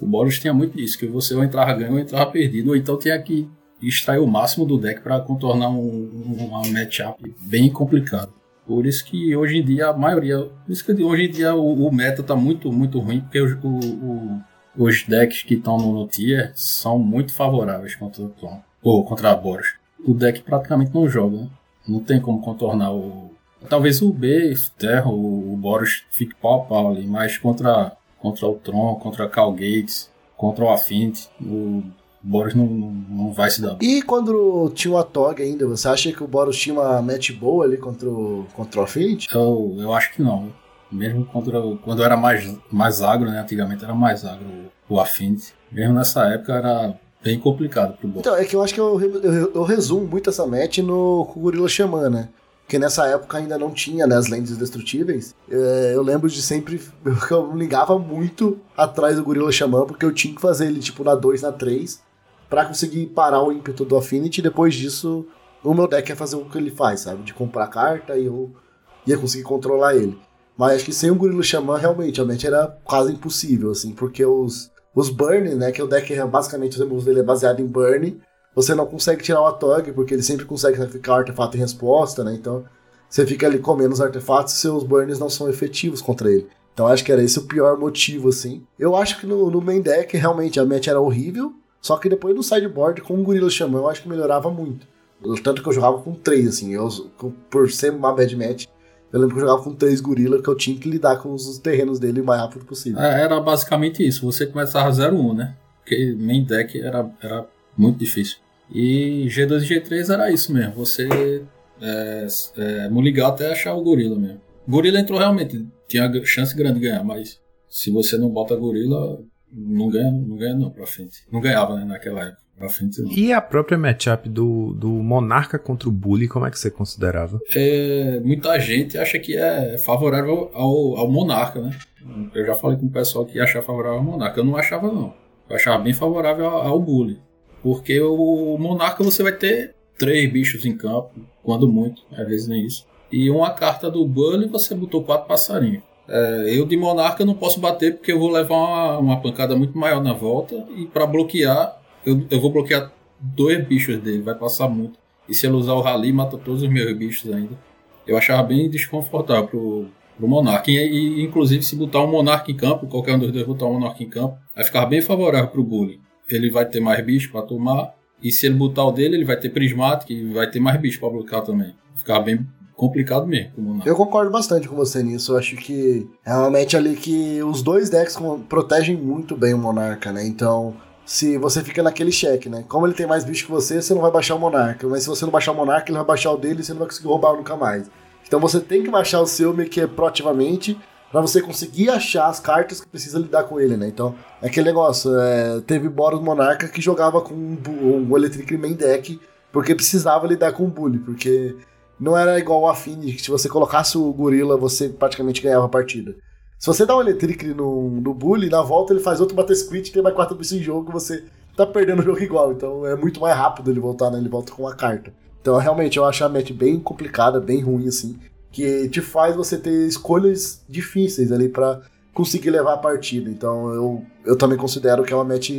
O Boros tinha muito disso, que você ou entrava ganho ou entrava perdido, ou então tinha que extrair o máximo do deck para contornar um, um, uma matchup bem complicado. Por isso que hoje em dia a maioria, por isso que hoje em dia o, o meta tá muito, muito ruim, porque o, o, os decks que estão no, no, tier são muito favoráveis contra o Tron, ou contra a Boros. O deck praticamente não joga, né? não tem como contornar o. Talvez o B, Terra, o, o Boros fique pau a pau ali, mas contra contra o Tron, contra a Cal Gates, contra o Affinity. O Boros não, não vai se dar. E quando tinha o Atog ainda, você acha que o Boros tinha uma match boa ali contra o, contra o Affinity? Eu, eu acho que não. Mesmo contra, quando era mais, mais agro, né? Antigamente era mais agro o Affinity. Mesmo nessa época era bem complicado pro Boros. Então, é que eu acho que eu, eu, eu resumo muito essa match no Gorilla Xamã, né? Porque nessa época ainda não tinha né, as lentes destrutíveis. É, eu lembro de sempre eu ligava muito atrás do Gorila Xamã, porque eu tinha que fazer ele tipo na 2, na 3, para conseguir parar o ímpeto do Affinity. Depois disso, o meu deck ia fazer o que ele faz, sabe? De comprar carta e eu ia conseguir controlar ele. Mas acho que sem o Gorila Xamã, realmente, match era quase impossível, assim, porque os, os Burn, né? Que o deck é basicamente, removes dele é baseado em Burn você não consegue tirar o Atog, porque ele sempre consegue sacrificar artefato em resposta, né? Então você fica ali comendo os artefatos e seus burns não são efetivos contra ele. Então acho que era esse o pior motivo, assim. Eu acho que no, no main deck, realmente, a match era horrível, só que depois no sideboard, com o Gorilla Xamã, eu acho que melhorava muito. Tanto que eu jogava com três, assim. Eu, por ser uma bad match, eu lembro que eu jogava com três gorila que eu tinha que lidar com os terrenos dele o mais rápido possível. É, era basicamente isso. Você começava 0-1, né? Porque main deck era, era muito difícil. E G2 e G3 era isso mesmo. Você é, é, muligar até achar o gorila mesmo. Gorila entrou realmente, tinha chance grande de ganhar, mas se você não bota gorila, não ganha, não ganha não pra frente. Não ganhava, né, naquela época. Pra frente não. E a própria matchup do, do Monarca contra o Bully, como é que você considerava? É, muita gente acha que é favorável ao, ao Monarca, né? Eu já falei com o pessoal que achava favorável ao Monarca. Eu não achava, não. Eu achava bem favorável ao, ao Bully. Porque o Monarca você vai ter três bichos em campo, quando muito, às vezes nem isso. E uma carta do Bully você botou quatro passarinhos. É, eu de Monarca não posso bater porque eu vou levar uma, uma pancada muito maior na volta. E para bloquear, eu, eu vou bloquear dois bichos dele, vai passar muito. E se ele usar o Rally, mata todos os meus bichos ainda. Eu achava bem desconfortável pro, pro Monarca. E, e, inclusive, se botar um Monarca em campo, qualquer um dos dois botar um Monarca em campo, vai ficar bem favorável pro Bully. Ele vai ter mais bicho para tomar. E se ele botar o dele, ele vai ter Prismatic e vai ter mais bicho para bloquear também. Ficar bem complicado mesmo. Eu concordo bastante com você nisso. Eu acho que é match ali que os dois decks protegem muito bem o Monarca, né? Então, se você fica naquele cheque, né? Como ele tem mais bicho que você, você não vai baixar o Monarca. Mas se você não baixar o Monarca, ele vai baixar o dele e você não vai conseguir roubar nunca mais. Então você tem que baixar o seu meio que proativamente para você conseguir achar as cartas que precisa lidar com ele, né? Então, é aquele negócio, é, teve Boros Monarca que jogava com um, um Electric Main Deck porque precisava lidar com o Bully, porque não era igual o Affinity, que se você colocasse o gorila, você praticamente ganhava a partida. Se você dá um Electric no, no Bully, na volta ele faz outro bater squid, tem mais quatro bichos em jogo, você tá perdendo o jogo igual. Então é muito mais rápido ele voltar, né? Ele volta com uma carta. Então realmente eu acho a match bem complicada, bem ruim assim, que te faz você ter escolhas difíceis ali para conseguir levar a partida. Então eu, eu também considero que é uma match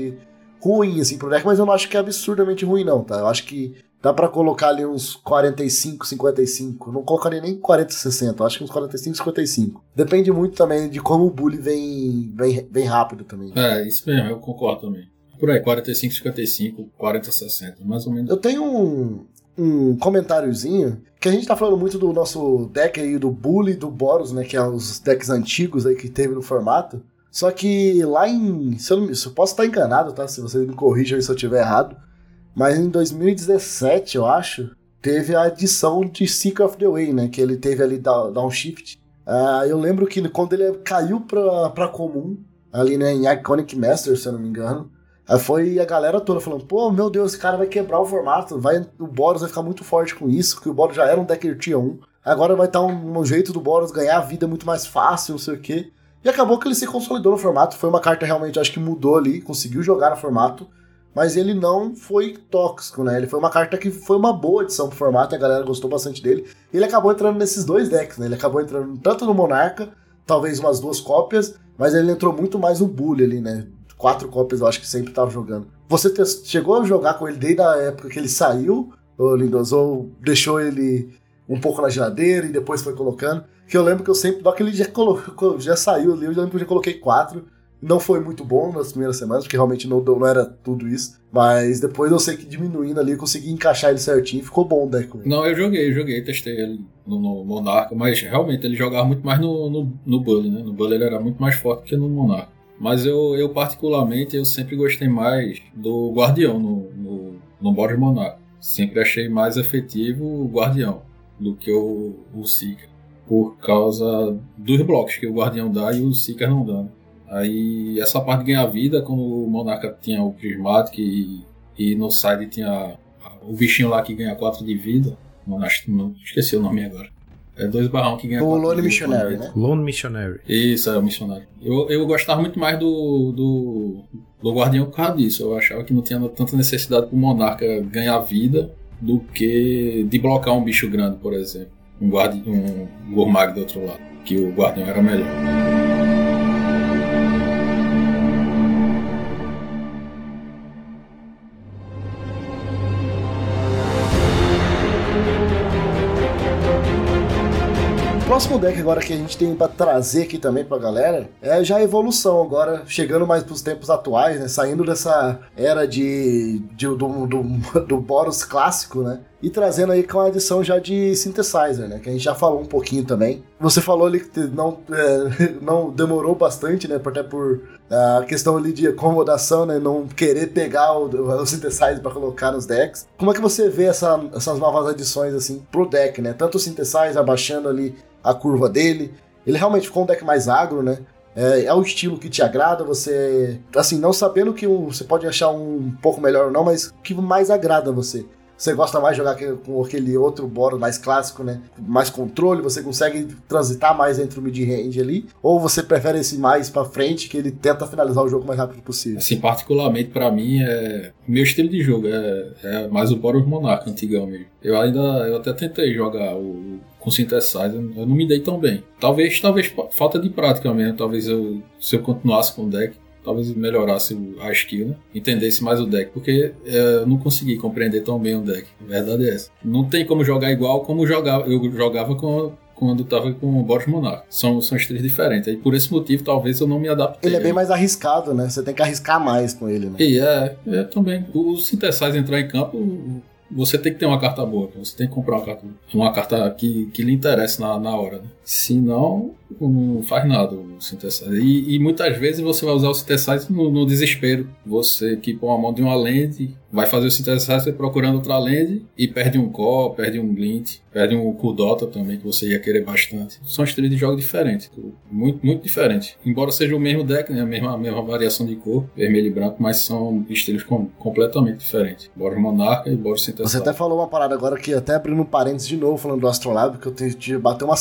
ruim assim pro deck, mas eu não acho que é absurdamente ruim não, tá? Eu acho que Dá para colocar ali uns 45, 55. Não colocaria nem 40, 60. Acho que uns 45, 55. Depende muito também de como o bully vem, vem, vem rápido também. É, isso mesmo, eu concordo também. Por aí, 45, 55, 40, 60, mais ou menos. Eu tenho um, um comentáriozinho que a gente tá falando muito do nosso deck aí, do Bully do Boros, né? Que é os decks antigos aí que teve no formato. Só que lá em. Se eu, não, se eu posso estar enganado, tá? Se vocês me corrijam se eu estiver errado. Mas em 2017, eu acho, teve a edição de Seek of the Way, né? Que ele teve ali Downshift. Uh, eu lembro que quando ele caiu pra, pra comum, ali né, em Iconic Master, se eu não me engano, uh, foi a galera toda falando, pô, meu Deus, esse cara vai quebrar o formato, vai, o Boros vai ficar muito forte com isso, porque o Boros já era um decker tier 1, agora vai estar um, um jeito do Boros ganhar a vida muito mais fácil, não sei o quê. E acabou que ele se consolidou no formato, foi uma carta realmente, acho que mudou ali, conseguiu jogar no formato, mas ele não foi tóxico, né? Ele foi uma carta que foi uma boa edição pro formato, a galera gostou bastante dele. Ele acabou entrando nesses dois decks, né? Ele acabou entrando tanto no Monarca, talvez umas duas cópias, mas ele entrou muito mais no Bully ali, né? Quatro cópias eu acho que sempre tava jogando. Você chegou a jogar com ele desde a época que ele saiu, ô Lindos, ou deixou ele um pouco na geladeira e depois foi colocando? Que eu lembro que eu sempre, do que ele já, colocou, já saiu ali, eu lembro que eu já coloquei quatro. Não foi muito bom nas primeiras semanas, porque realmente não, não era tudo isso. Mas depois eu sei que diminuindo ali, eu consegui encaixar ele certinho ficou bom o deck. Não, eu joguei, joguei, testei ele no, no Monarca, mas realmente ele jogava muito mais no, no, no Bully, né? No Bully ele era muito mais forte que no Monarca. Mas eu, eu particularmente, eu sempre gostei mais do Guardião no, no, no Boros Monarca. Sempre achei mais efetivo o Guardião do que o, o Seeker. Por causa dos blocos que o Guardião dá e o Seeker não dá. Aí essa parte de ganhar vida, como o Monarca tinha o Prismatic e, e no side tinha o bichinho lá que ganha 4 de vida. Não, não, esqueci o nome agora. É dois barrão que ganha O Lone Missionary, né? Lone Missionary. Isso, é o Missionário. Eu, eu gostava muito mais do, do, do Guardião por causa disso. Eu achava que não tinha tanta necessidade pro Monarca ganhar vida do que de blocar um bicho grande, por exemplo. Um, guardi, um Gourmag do outro lado. Que o Guardião era melhor. Próximo deck agora que a gente tem para trazer aqui também pra galera é já a evolução agora, chegando mais pros tempos atuais, né? Saindo dessa era de, de do, do, do Boros clássico, né? E trazendo aí com a adição já de synthesizer, né? Que a gente já falou um pouquinho também. Você falou ali que não, é, não demorou bastante, né? Até por a questão ali de acomodação, né? Não querer pegar o, o synthesizer para colocar nos decks. Como é que você vê essa, essas novas adições assim pro deck, né? Tanto o synthesizer abaixando ali a curva dele. Ele realmente ficou um deck mais agro, né? É, é o estilo que te agrada, você. Assim, não sabendo que um, você pode achar um pouco melhor ou não, mas que mais agrada você. Você gosta mais de jogar com aquele outro boro mais clássico, né? Mais controle, você consegue transitar mais entre o mid-range ali? Ou você prefere esse mais pra frente, que ele tenta finalizar o jogo o mais rápido possível? Assim, particularmente para mim, é... meu estilo de jogo é, é mais o Boros Monarca antigão mesmo. Eu ainda, eu até tentei jogar o com synthesizer, eu não me dei tão bem. Talvez, talvez falta de prática mesmo, talvez eu, se eu continuasse com o deck, talvez melhorasse a skill, né? entendesse mais o deck, porque é, eu não consegui compreender tão bem o deck. A verdade é essa. Não tem como jogar igual como jogava, eu jogava com, quando estava com o Boros Monarch. São, são estilos diferentes. E por esse motivo, talvez eu não me adapte. Ele é bem mais arriscado, né? Você tem que arriscar mais com ele, né? E é, é também. O Synthesizer entrar em campo, você tem que ter uma carta boa. Você tem que comprar uma carta, uma carta que, que lhe interesse na, na hora. Né? Senão, não faz nada o synthesizer. E, e, muitas vezes você vai usar o synthesizer no, no desespero. Você equipa a mão de uma lente, vai fazer o synthesizer procurando outra lente e perde um core, perde um glint, perde um Kudota também, que você ia querer bastante. São estilos de jogo diferentes, muito, muito diferentes. Embora seja o mesmo deck, né, a mesma, a mesma variação de cor, vermelho e branco, mas são estilos com, completamente diferentes. Boros Monarca e Boros Synthesizer. Você até falou uma parada agora que até abrindo um parênteses de novo, falando do Astrolab, que eu de bater uma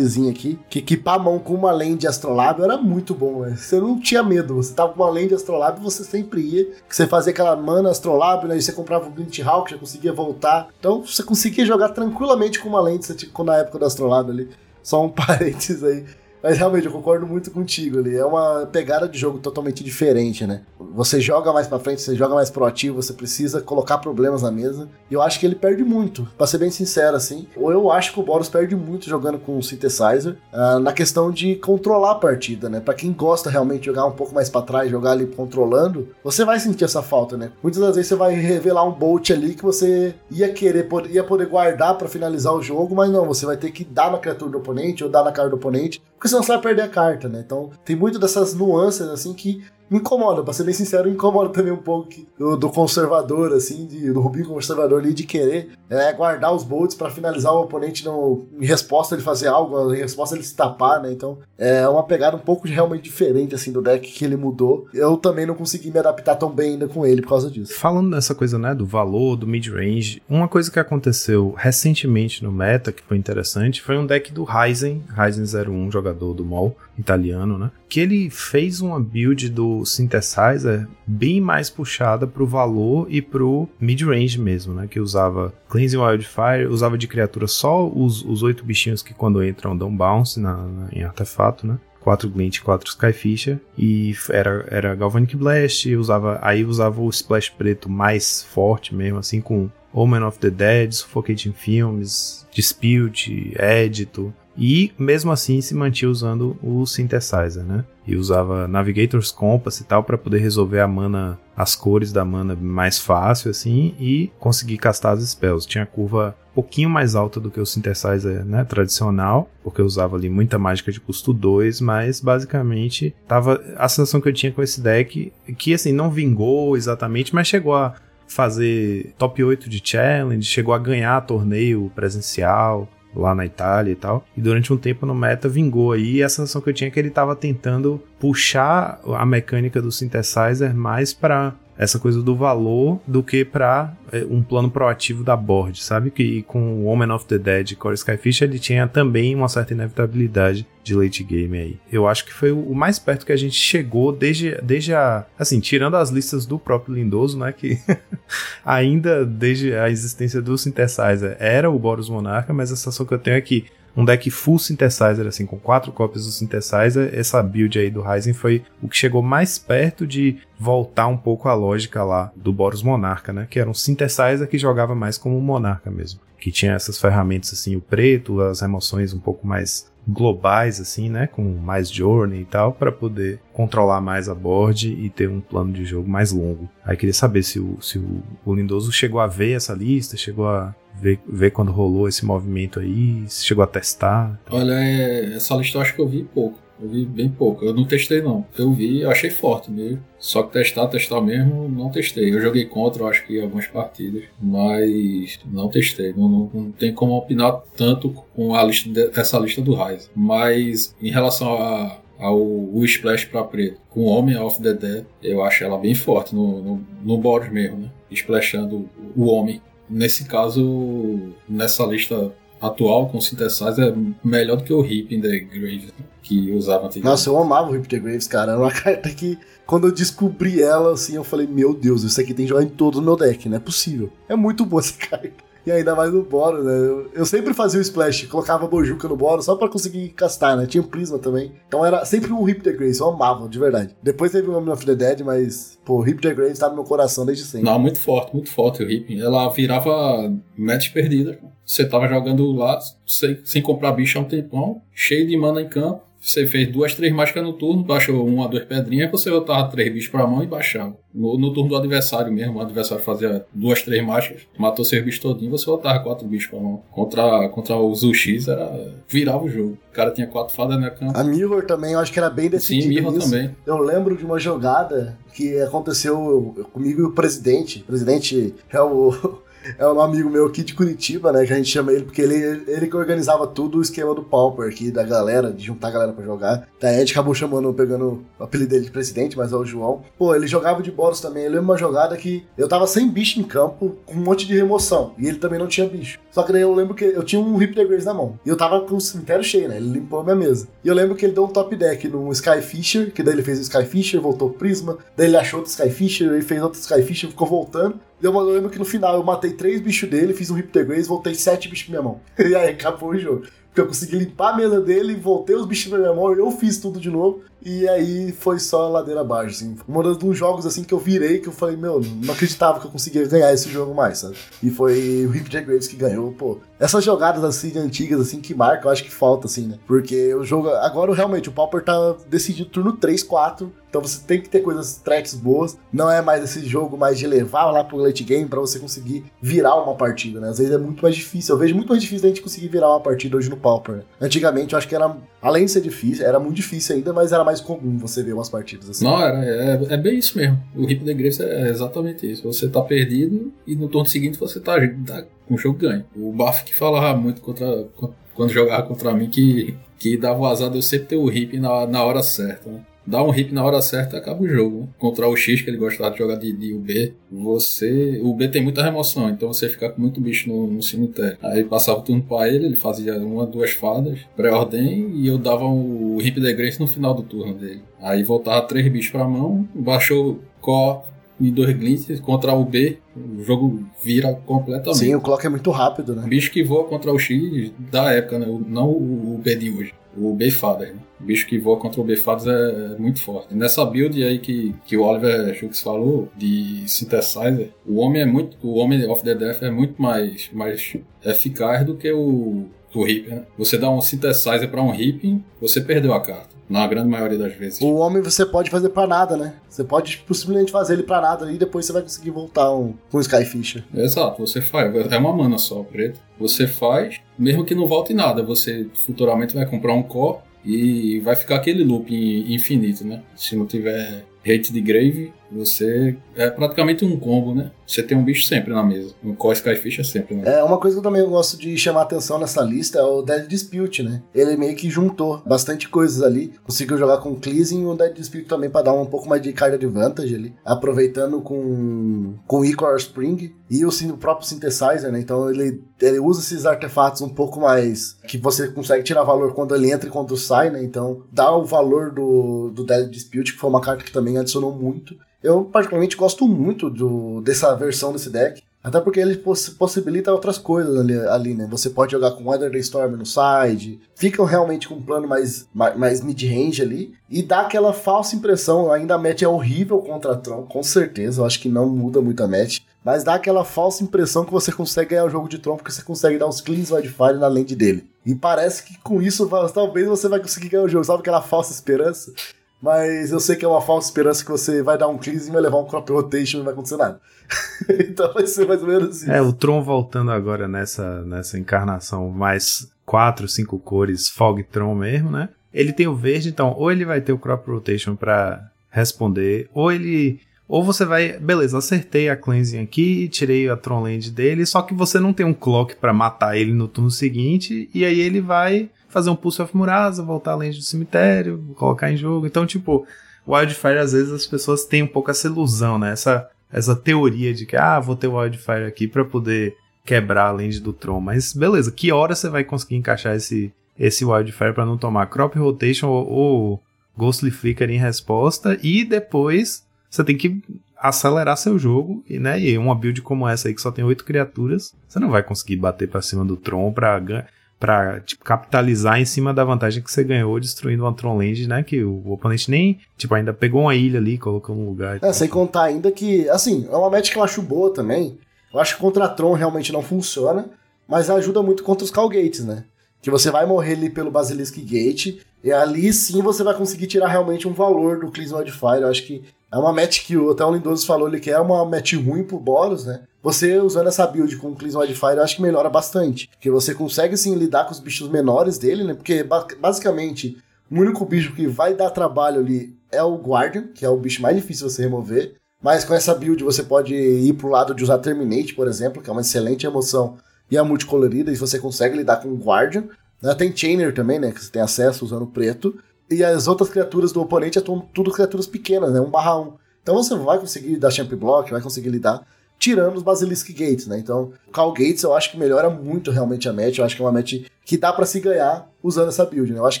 aqui, que equipar a mão com uma lente Astrolab era muito bom, né? Você não tinha medo, você tava com uma lente Astrolab você sempre ia, que você fazia aquela mana Astrolab, né? E você comprava o Glint Hawk, já conseguia voltar. Então você conseguia jogar tranquilamente com uma lente, você tinha, na época do Astrolab ali. Só um parênteses aí. Mas realmente eu concordo muito contigo ali. É uma pegada de jogo totalmente diferente, né? Você joga mais para frente, você joga mais proativo, você precisa colocar problemas na mesa. E eu acho que ele perde muito, pra ser bem sincero, assim. Ou eu acho que o Boros perde muito jogando com o Synthesizer uh, na questão de controlar a partida, né? Pra quem gosta realmente de jogar um pouco mais para trás, jogar ali controlando, você vai sentir essa falta, né? Muitas das vezes você vai revelar um bolt ali que você ia querer, ia poder guardar para finalizar o jogo, mas não, você vai ter que dar na criatura do oponente ou dar na cara do oponente, porque você vai perder a carta, né? Então tem muito dessas nuances assim que me incomoda, pra ser bem sincero, me incomoda também um pouco do, do conservador, assim, de, do Rubinho conservador ali, de querer é, guardar os bolts para finalizar o oponente no, em resposta ele fazer algo, em resposta ele se tapar, né? Então é uma pegada um pouco realmente diferente, assim, do deck que ele mudou. Eu também não consegui me adaptar tão bem ainda com ele por causa disso. Falando dessa coisa, né, do valor, do mid-range, uma coisa que aconteceu recentemente no meta, que foi interessante, foi um deck do Ryzen, Ryzen 01, jogador do MOL, italiano, né? Que ele fez uma build do synthesizer bem mais puxada pro valor e pro mid-range mesmo, né? Que usava Cleansing Wildfire, usava de criatura só os, os oito bichinhos que quando entram dão bounce na, na em artefato, né? 4 Glint e 4 Skyfisher. E era, era Galvanic Blast, usava, aí usava o Splash preto mais forte mesmo, assim, com Omen of the Dead, Suffocating Films, Dispute, Edito. E mesmo assim se mantinha usando o synthesizer, né? E usava Navigator's Compass e tal para poder resolver a mana, as cores da mana mais fácil assim e conseguir castar as spells. Tinha a curva um pouquinho mais alta do que o synthesizer, né, tradicional, porque eu usava ali muita mágica de custo 2, mas basicamente tava a sensação que eu tinha com esse deck que assim não vingou exatamente, mas chegou a fazer top 8 de challenge, chegou a ganhar torneio presencial, lá na Itália e tal. E durante um tempo no meta vingou aí. E a sensação que eu tinha é que ele estava tentando puxar a mecânica do synthesizer mais para essa coisa do valor do que para é, um plano proativo da board, sabe? Que com o Woman of the Dead e Core Skyfish ele tinha também uma certa inevitabilidade de late game aí. Eu acho que foi o mais perto que a gente chegou desde, desde a. Assim, tirando as listas do próprio Lindoso, né? Que ainda desde a existência do Synthesizer era o Boros Monarca, mas a sensação que eu tenho é que um deck full synthesizer, assim, com quatro cópias do synthesizer, essa build aí do Ryzen foi o que chegou mais perto de voltar um pouco à lógica lá do Boros Monarca, né? Que era um synthesizer que jogava mais como um Monarca mesmo. Que tinha essas ferramentas assim, o preto, as remoções um pouco mais globais, assim, né? Com mais journey e tal, para poder controlar mais a board e ter um plano de jogo mais longo. Aí queria saber se o, se o, o Lindoso chegou a ver essa lista, chegou a ver, ver quando rolou esse movimento aí, se chegou a testar. Olha, é, essa lista eu acho que eu vi pouco. Eu vi bem pouco. Eu não testei, não. Eu vi, eu achei forte mesmo. Só que testar, testar mesmo, não testei. Eu joguei contra, eu acho que algumas partidas, mas não testei. Não, não, não tem como opinar tanto com a lista de, essa lista do Rise. Mas em relação a, ao o Splash para preto com Homem of the Dead, eu acho ela bem forte no, no, no board mesmo, né? Splashando o Homem. Nesse caso, nessa lista atual com synthesizer é melhor do que o Hip in the Grave que usava antigamente. Nossa, eu amava o Hip in the Graves, cara. Era uma carta que, quando eu descobri ela, assim, eu falei, meu Deus, isso aqui tem que jogar em todo o meu deck, não é possível. É muito boa essa carta. E ainda mais no Boro, né? Eu, eu, sempre fazia o Splash, colocava a Bojuka no Boro só pra conseguir castar, né? Tinha o Prisma também. Então era sempre um Hip the Graves, eu amava, de verdade. Depois teve o Nome of the Dead, mas, pô, Hip the Graves tá no meu coração desde sempre. Não, muito forte, muito forte o Hip. Ela virava match perdida. Você tava jogando lá sem, sem comprar bicho há um tempão, cheio de mana em campo você fez duas, três mágicas no turno, baixou uma, duas pedrinhas, você botava três bichos pra mão e baixava. No, no, turno do adversário mesmo, o adversário fazia duas, três mágicas, matou seus bichos todinho, você botava quatro bichos pra mão. Contra, contra o Zuxis, era, virava o jogo. O cara tinha quatro fadas na cama. A Mirror também, eu acho que era bem decidido Sim, Mirror nisso. também. Eu lembro de uma jogada que aconteceu comigo e o presidente. O presidente é o é um amigo meu aqui de Curitiba, né? Que a gente chama ele, porque ele, ele que organizava tudo o esquema do Pauper aqui, da galera, de juntar a galera pra jogar. Daí a gente acabou chamando, pegando o apelido dele de presidente, mas é o João. Pô, ele jogava de Boros também. Eu lembro uma jogada que eu tava sem bicho em campo, com um monte de remoção. E ele também não tinha bicho. Só que daí eu lembro que eu tinha um Rip the Graves na mão. E eu tava com o cemitério cheio, né? Ele limpou a minha mesa. E eu lembro que ele deu um top deck no Skyfisher, que daí ele fez o Skyfisher, voltou o Prisma. Daí ele achou outro Skyfisher, ele fez outro Skyfisher, ficou voltando. Eu lembro que no final eu matei três bichos dele, fiz um Rip the Graves, voltei sete bichos pra minha mão. E aí acabou o jogo. Porque eu consegui limpar a mesa dele, voltei os bichos pra minha mão, eu fiz tudo de novo. E aí foi só ladeira abaixo, assim. Um dos jogos, assim, que eu virei, que eu falei, meu, não acreditava que eu conseguia ganhar esse jogo mais, sabe? E foi o Rip the Graves que ganhou, pô. Essas jogadas, assim, antigas, assim, que marcam, eu acho que falta, assim, né? Porque o jogo... Agora, realmente, o Pauper tá decidido turno 3, 4. Então você tem que ter coisas, tracks boas. Não é mais esse jogo mais de levar lá pro late game para você conseguir virar uma partida, né? Às vezes é muito mais difícil. Eu vejo muito mais difícil da gente conseguir virar uma partida hoje no Pauper. Né? Antigamente eu acho que era, além de ser difícil, era muito difícil ainda, mas era mais comum você ver umas partidas assim. Não, era, é, é bem isso mesmo. O Hip the Graves é exatamente isso. Você tá perdido e no turno seguinte você tá, tá com o jogo ganho. O Buff que falava muito contra, quando jogava contra mim que, que dava o azar de eu sempre ter o Hip na, na hora certa, né? Dá um hip na hora certa acaba o jogo. Né? Contra o X, que ele gostava de jogar de, de UB, você. O B tem muita remoção, então você fica com muito bicho no, no cemitério. Aí passava o turno pra ele, ele fazia uma, duas fadas, pré-ordem, e eu dava o hip de Grace no final do turno dele. Aí voltava três bichos pra mão, baixou Có e dois glints contra o B, o jogo vira completamente. Sim, o clock é muito rápido, né? Bicho que voa contra o X da época, né? Não o B de hoje o Beyfather. Né? O bicho que voa contra o Beyfather é, é, muito forte. Nessa build aí que, que o Oliver Schultz falou, de Synthesizer, o homem é muito. O homem of the Death é muito mais, mais eficaz do que o, o Reaper. Né? Você dá um Synthesizer para um Reaper, você perdeu a carta. Na grande maioria das vezes. O homem você pode fazer pra nada, né? Você pode possivelmente fazer ele pra nada e depois você vai conseguir voltar um, com um Skyfisher. Exato, você faz. É uma mana só, preto. Você faz, mesmo que não volte nada, você futuramente vai comprar um core e vai ficar aquele loop infinito, né? Se não tiver hate de grave, você é praticamente um combo, né? Você tem um bicho sempre na mesa. Um Core Skyfish é sempre na mesa. É, uma coisa que eu também gosto de chamar atenção nessa lista é o Dead Dispute, né? Ele meio que juntou bastante coisas ali. Conseguiu jogar com Cleasing e o Dead Dispute também para dar um pouco mais de card advantage ali. Aproveitando com, com Ichor Spring e o, o próprio Synthesizer, né? Então ele, ele usa esses artefatos um pouco mais... que você consegue tirar valor quando ele entra e quando sai, né? Então dá o valor do, do Dead Dispute, que foi uma carta que também adicionou muito. Eu, particularmente, gosto muito do, dessa versão desse deck. Até porque ele poss possibilita outras coisas ali, ali, né? Você pode jogar com the Storm no side, ficam realmente com um plano mais, mais, mais mid-range ali, e dá aquela falsa impressão, ainda a match é horrível contra a Tron, com certeza, eu acho que não muda muito a match, mas dá aquela falsa impressão que você consegue ganhar o jogo de Tron, porque você consegue dar uns cleans wildfire na lente dele. E parece que com isso, talvez você vai conseguir ganhar o jogo, sabe aquela falsa esperança? Mas eu sei que é uma falsa esperança que você vai dar um cleanse e vai levar um crop rotation e não vai acontecer nada. então vai ser mais ou menos isso. É, o Tron voltando agora nessa, nessa encarnação mais quatro, cinco cores, Fog Tron mesmo, né? Ele tem o verde, então ou ele vai ter o crop rotation para responder, ou ele ou você vai, beleza, acertei a cleansing aqui, tirei a Tron Land dele, só que você não tem um clock para matar ele no turno seguinte, e aí ele vai fazer um Pulse of Murasa, voltar além do cemitério, colocar em jogo. Então, tipo, Wildfire, às vezes as pessoas têm um pouco essa ilusão, né? Essa, essa teoria de que, ah, vou ter Wildfire aqui para poder quebrar a lente do Tron. Mas beleza, que hora você vai conseguir encaixar esse, esse Wildfire para não tomar Crop Rotation ou, ou Ghostly Flicker em resposta e depois você tem que acelerar seu jogo e, né, e uma build como essa aí que só tem oito criaturas, você não vai conseguir bater para cima do Tron para para tipo, capitalizar em cima da vantagem que você ganhou destruindo uma Tron Land, né? Que o oponente nem, tipo, ainda pegou uma ilha ali, colocou no lugar. É, sem contar ainda que, assim, é uma match que eu acho boa também. Eu acho que contra a Tron realmente não funciona, mas ajuda muito contra os Gates, né? Que você vai morrer ali pelo Basilisk Gate, e ali sim você vai conseguir tirar realmente um valor do Cleanse Wildfire. Eu acho que é uma match que até o Lindoso falou ali que é uma match ruim pro Boros, né? Você usando essa build com o Cleanse Wildfire, eu acho que melhora bastante. Porque você consegue sim lidar com os bichos menores dele, né? Porque basicamente o único bicho que vai dar trabalho ali é o Guardian, que é o bicho mais difícil você remover. Mas com essa build você pode ir pro lado de usar Terminate, por exemplo, que é uma excelente emoção e é multicolorida, e você consegue lidar com o Guardian. Né? Tem Chainer também, né? Que você tem acesso usando preto. E as outras criaturas do oponente é tudo criaturas pequenas, né? 1 barra 1. Então você vai conseguir dar champ block, vai conseguir lidar, tirando os Basilisk Gates, né? Então, o Call Gates eu acho que melhora muito realmente a match. Eu acho que é uma match que dá para se ganhar usando essa build, né? Eu acho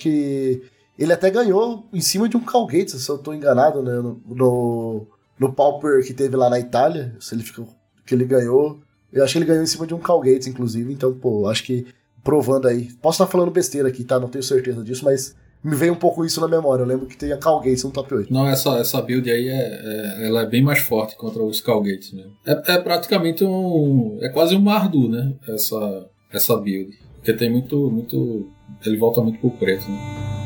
que ele até ganhou em cima de um Call Gates, se eu tô enganado, né? No, no, no Pauper que teve lá na Itália, se ele ficou, que ele ganhou. Eu acho que ele ganhou em cima de um Call Gates, inclusive. Então, pô, acho que provando aí. Posso estar falando besteira aqui, tá? Não tenho certeza disso, mas me veio um pouco isso na memória. Eu lembro que tem a Calgates no top 8. Não, essa, essa build aí é, é, ela é bem mais forte contra os Calgates mesmo. É, é praticamente um. É quase um Mardu, né? Essa, essa build. Porque tem muito. muito ele volta muito pro preto, né?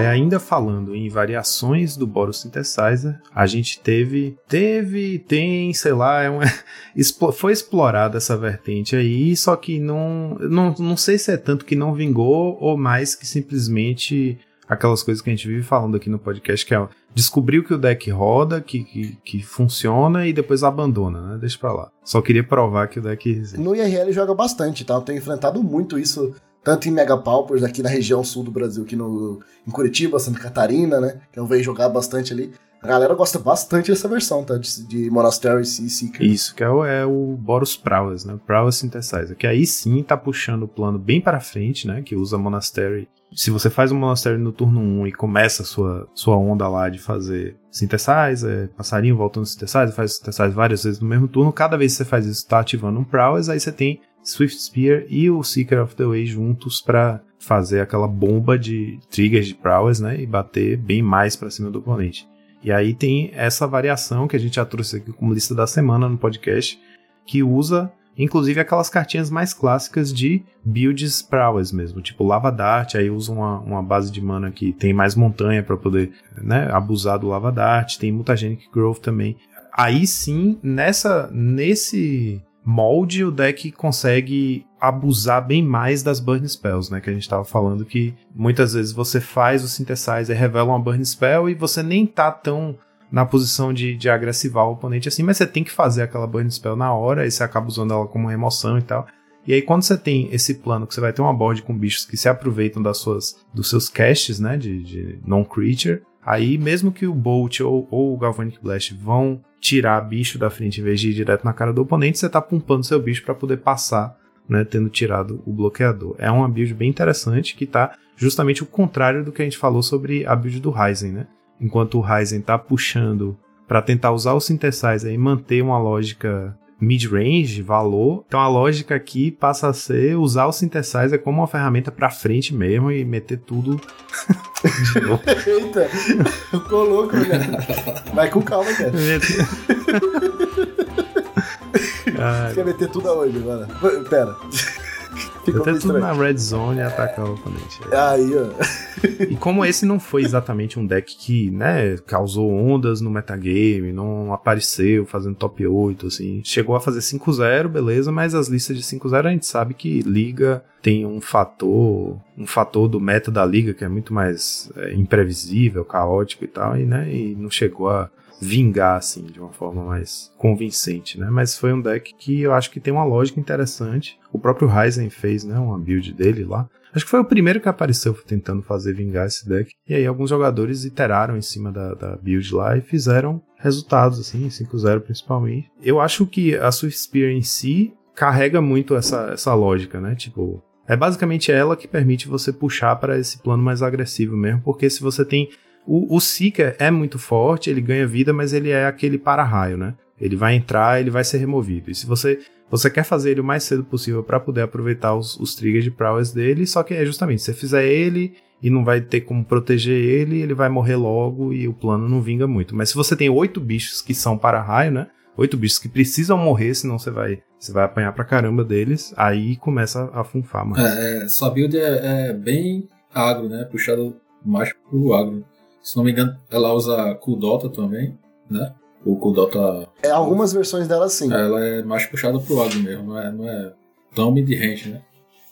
Aí ainda falando em variações do Boros Synthesizer, a gente teve, teve, tem, sei lá, é uma, foi explorada essa vertente aí, só que não, não, não sei se é tanto que não vingou ou mais que simplesmente aquelas coisas que a gente vive falando aqui no podcast, que é descobriu que o deck roda, que, que, que funciona e depois abandona, né? Deixa pra lá. Só queria provar que o deck. No IRL joga bastante, tá? Eu tenho enfrentado muito isso tanto em Mega Paupers aqui na região sul do Brasil, aqui no, em Curitiba, Santa Catarina, né? Que eu vejo jogar bastante ali. A galera gosta bastante dessa versão, tá? De, de Monastery e Seeker. Isso, que é o, é o Boros Prowess, né? Prowess Synthesizer. Que aí sim tá puxando o plano bem para frente, né? Que usa Monastery. Se você faz um Monastery no turno 1 e começa a sua, sua onda lá de fazer Synthesizer, passarinho voltando Synthesizer, faz Synthesizer várias vezes no mesmo turno, cada vez que você faz isso, tá ativando um Prowess, aí você tem Swift Spear e o Seeker of the Way juntos para fazer aquela bomba de triggers de prowess, né, e bater bem mais para cima do oponente. E aí tem essa variação que a gente já trouxe aqui como lista da semana no podcast, que usa inclusive aquelas cartinhas mais clássicas de builds prowess mesmo, tipo Lava Dart, aí usa uma, uma base de mana que tem mais montanha para poder né, abusar do Lava Dart, tem Mutagenic Growth também. Aí sim, nessa nesse molde, o deck consegue abusar bem mais das burn spells, né? Que a gente estava falando que muitas vezes você faz o synthesizer, revela uma burn spell e você nem tá tão na posição de, de agressivar o oponente assim, mas você tem que fazer aquela burn spell na hora e você acaba usando ela como remoção e tal. E aí quando você tem esse plano que você vai ter uma board com bichos que se aproveitam das suas, dos seus casts, né, de, de non-creature, aí mesmo que o Bolt ou, ou o Galvanic Blast vão tirar bicho da frente em vez de ir direto na cara do oponente, você tá pumpando seu bicho para poder passar né, tendo tirado o bloqueador. É uma build bem interessante que está justamente o contrário do que a gente falou sobre a build do Ryzen, né? Enquanto o Ryzen está puxando para tentar usar o synthesizer e manter uma lógica mid-range, valor. Então a lógica aqui passa a ser usar o synthesizer como uma ferramenta para frente mesmo e meter tudo Eita, ficou louco, cara. Vai com calma, cara. Você quer meter tudo aonde agora? Pera. Ficou Até tudo na red zone e atacar o oponente. Aí, ó. E como esse não foi exatamente um deck que, né, causou ondas no metagame, não apareceu fazendo top 8, assim. Chegou a fazer 5-0, beleza, mas as listas de 5-0 a gente sabe que liga tem um fator, um fator do meta da liga que é muito mais é, imprevisível, caótico e tal, e, né, e não chegou a vingar, assim, de uma forma mais convincente, né? Mas foi um deck que eu acho que tem uma lógica interessante. O próprio Ryzen fez, né, uma build dele lá. Acho que foi o primeiro que apareceu tentando fazer vingar esse deck. E aí alguns jogadores iteraram em cima da, da build lá e fizeram resultados, assim, 5-0 principalmente. Eu acho que a Swift Spear em si carrega muito essa, essa lógica, né? Tipo, é basicamente ela que permite você puxar para esse plano mais agressivo mesmo, porque se você tem o, o Seeker é muito forte, ele ganha vida, mas ele é aquele para-raio, né? Ele vai entrar, ele vai ser removido. E se você você quer fazer ele o mais cedo possível para poder aproveitar os, os, triggers de prowess dele, só que é justamente, se você fizer ele e não vai ter como proteger ele, ele vai morrer logo e o plano não vinga muito. Mas se você tem oito bichos que são para-raio, né? Oito bichos que precisam morrer, senão você vai, você vai apanhar pra caramba deles, aí começa a funfar mais. É, é, sua build é, é bem agro, né? Puxado mais pro agro. Se não me engano, ela usa Kudota também, né? O Kudota. É, algumas versões dela sim. Ela é mais puxada pro agro mesmo, não é, não é tão mid-range, né?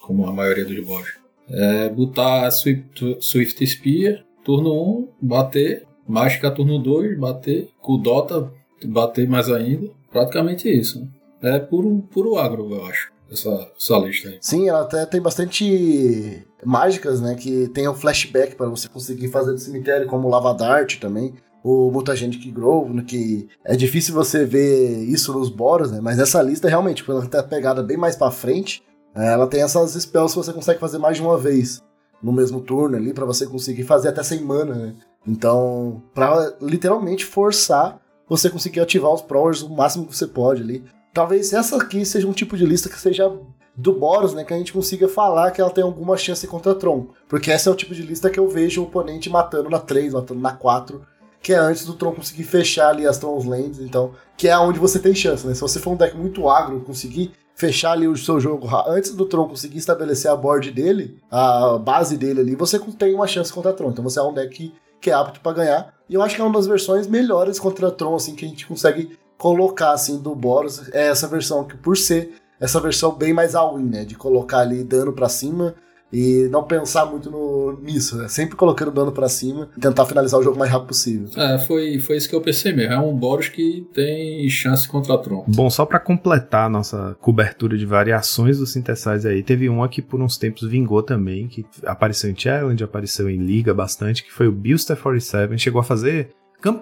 Como a maioria dos boss. É botar Swift, Swift Spear, turno 1, bater. Mágica, turno 2, bater. Kudota, bater mais ainda. Praticamente isso, né? É puro, puro agro, eu acho essa, essa lista aí. Sim, ela até tem bastante mágicas, né? Que tem um flashback para você conseguir fazer do cemitério, como Lava Dart também. O Mutagenic Grove, né, que é difícil você ver isso nos Boros, né? Mas essa lista realmente, por ela a pegada bem mais para frente, é, ela tem essas spells que você consegue fazer mais de uma vez no mesmo turno ali, para você conseguir fazer até sem mana, né? Então, pra literalmente forçar você conseguir ativar os Prowers o máximo que você pode ali. Talvez essa aqui seja um tipo de lista que seja do Boros, né, que a gente consiga falar que ela tem alguma chance contra Tron. Porque essa é o tipo de lista que eu vejo o oponente matando na 3, matando na 4, que é antes do Tron conseguir fechar ali as Tron's Lands, então, que é onde você tem chance, né? Se você for um deck muito agro, conseguir fechar ali o seu jogo antes do Tron conseguir estabelecer a board dele, a base dele ali, você tem uma chance contra Tron. Então você é um deck que é apto para ganhar. E eu acho que é uma das versões melhores contra Tron, assim, que a gente consegue colocar assim do Boros é essa versão que por ser essa versão bem mais all-in, né, de colocar ali dano para cima e não pensar muito no, nisso, né? sempre colocando dano para cima e tentar finalizar o jogo o mais rápido possível. É, foi, foi isso que eu pensei mesmo. É um Boros que tem chance contra a Tron. Bom, só para completar a nossa cobertura de variações do Synthesizer aí, teve uma que por uns tempos vingou também, que apareceu em Challenge, apareceu em Liga bastante, que foi o Bilster 47, chegou a fazer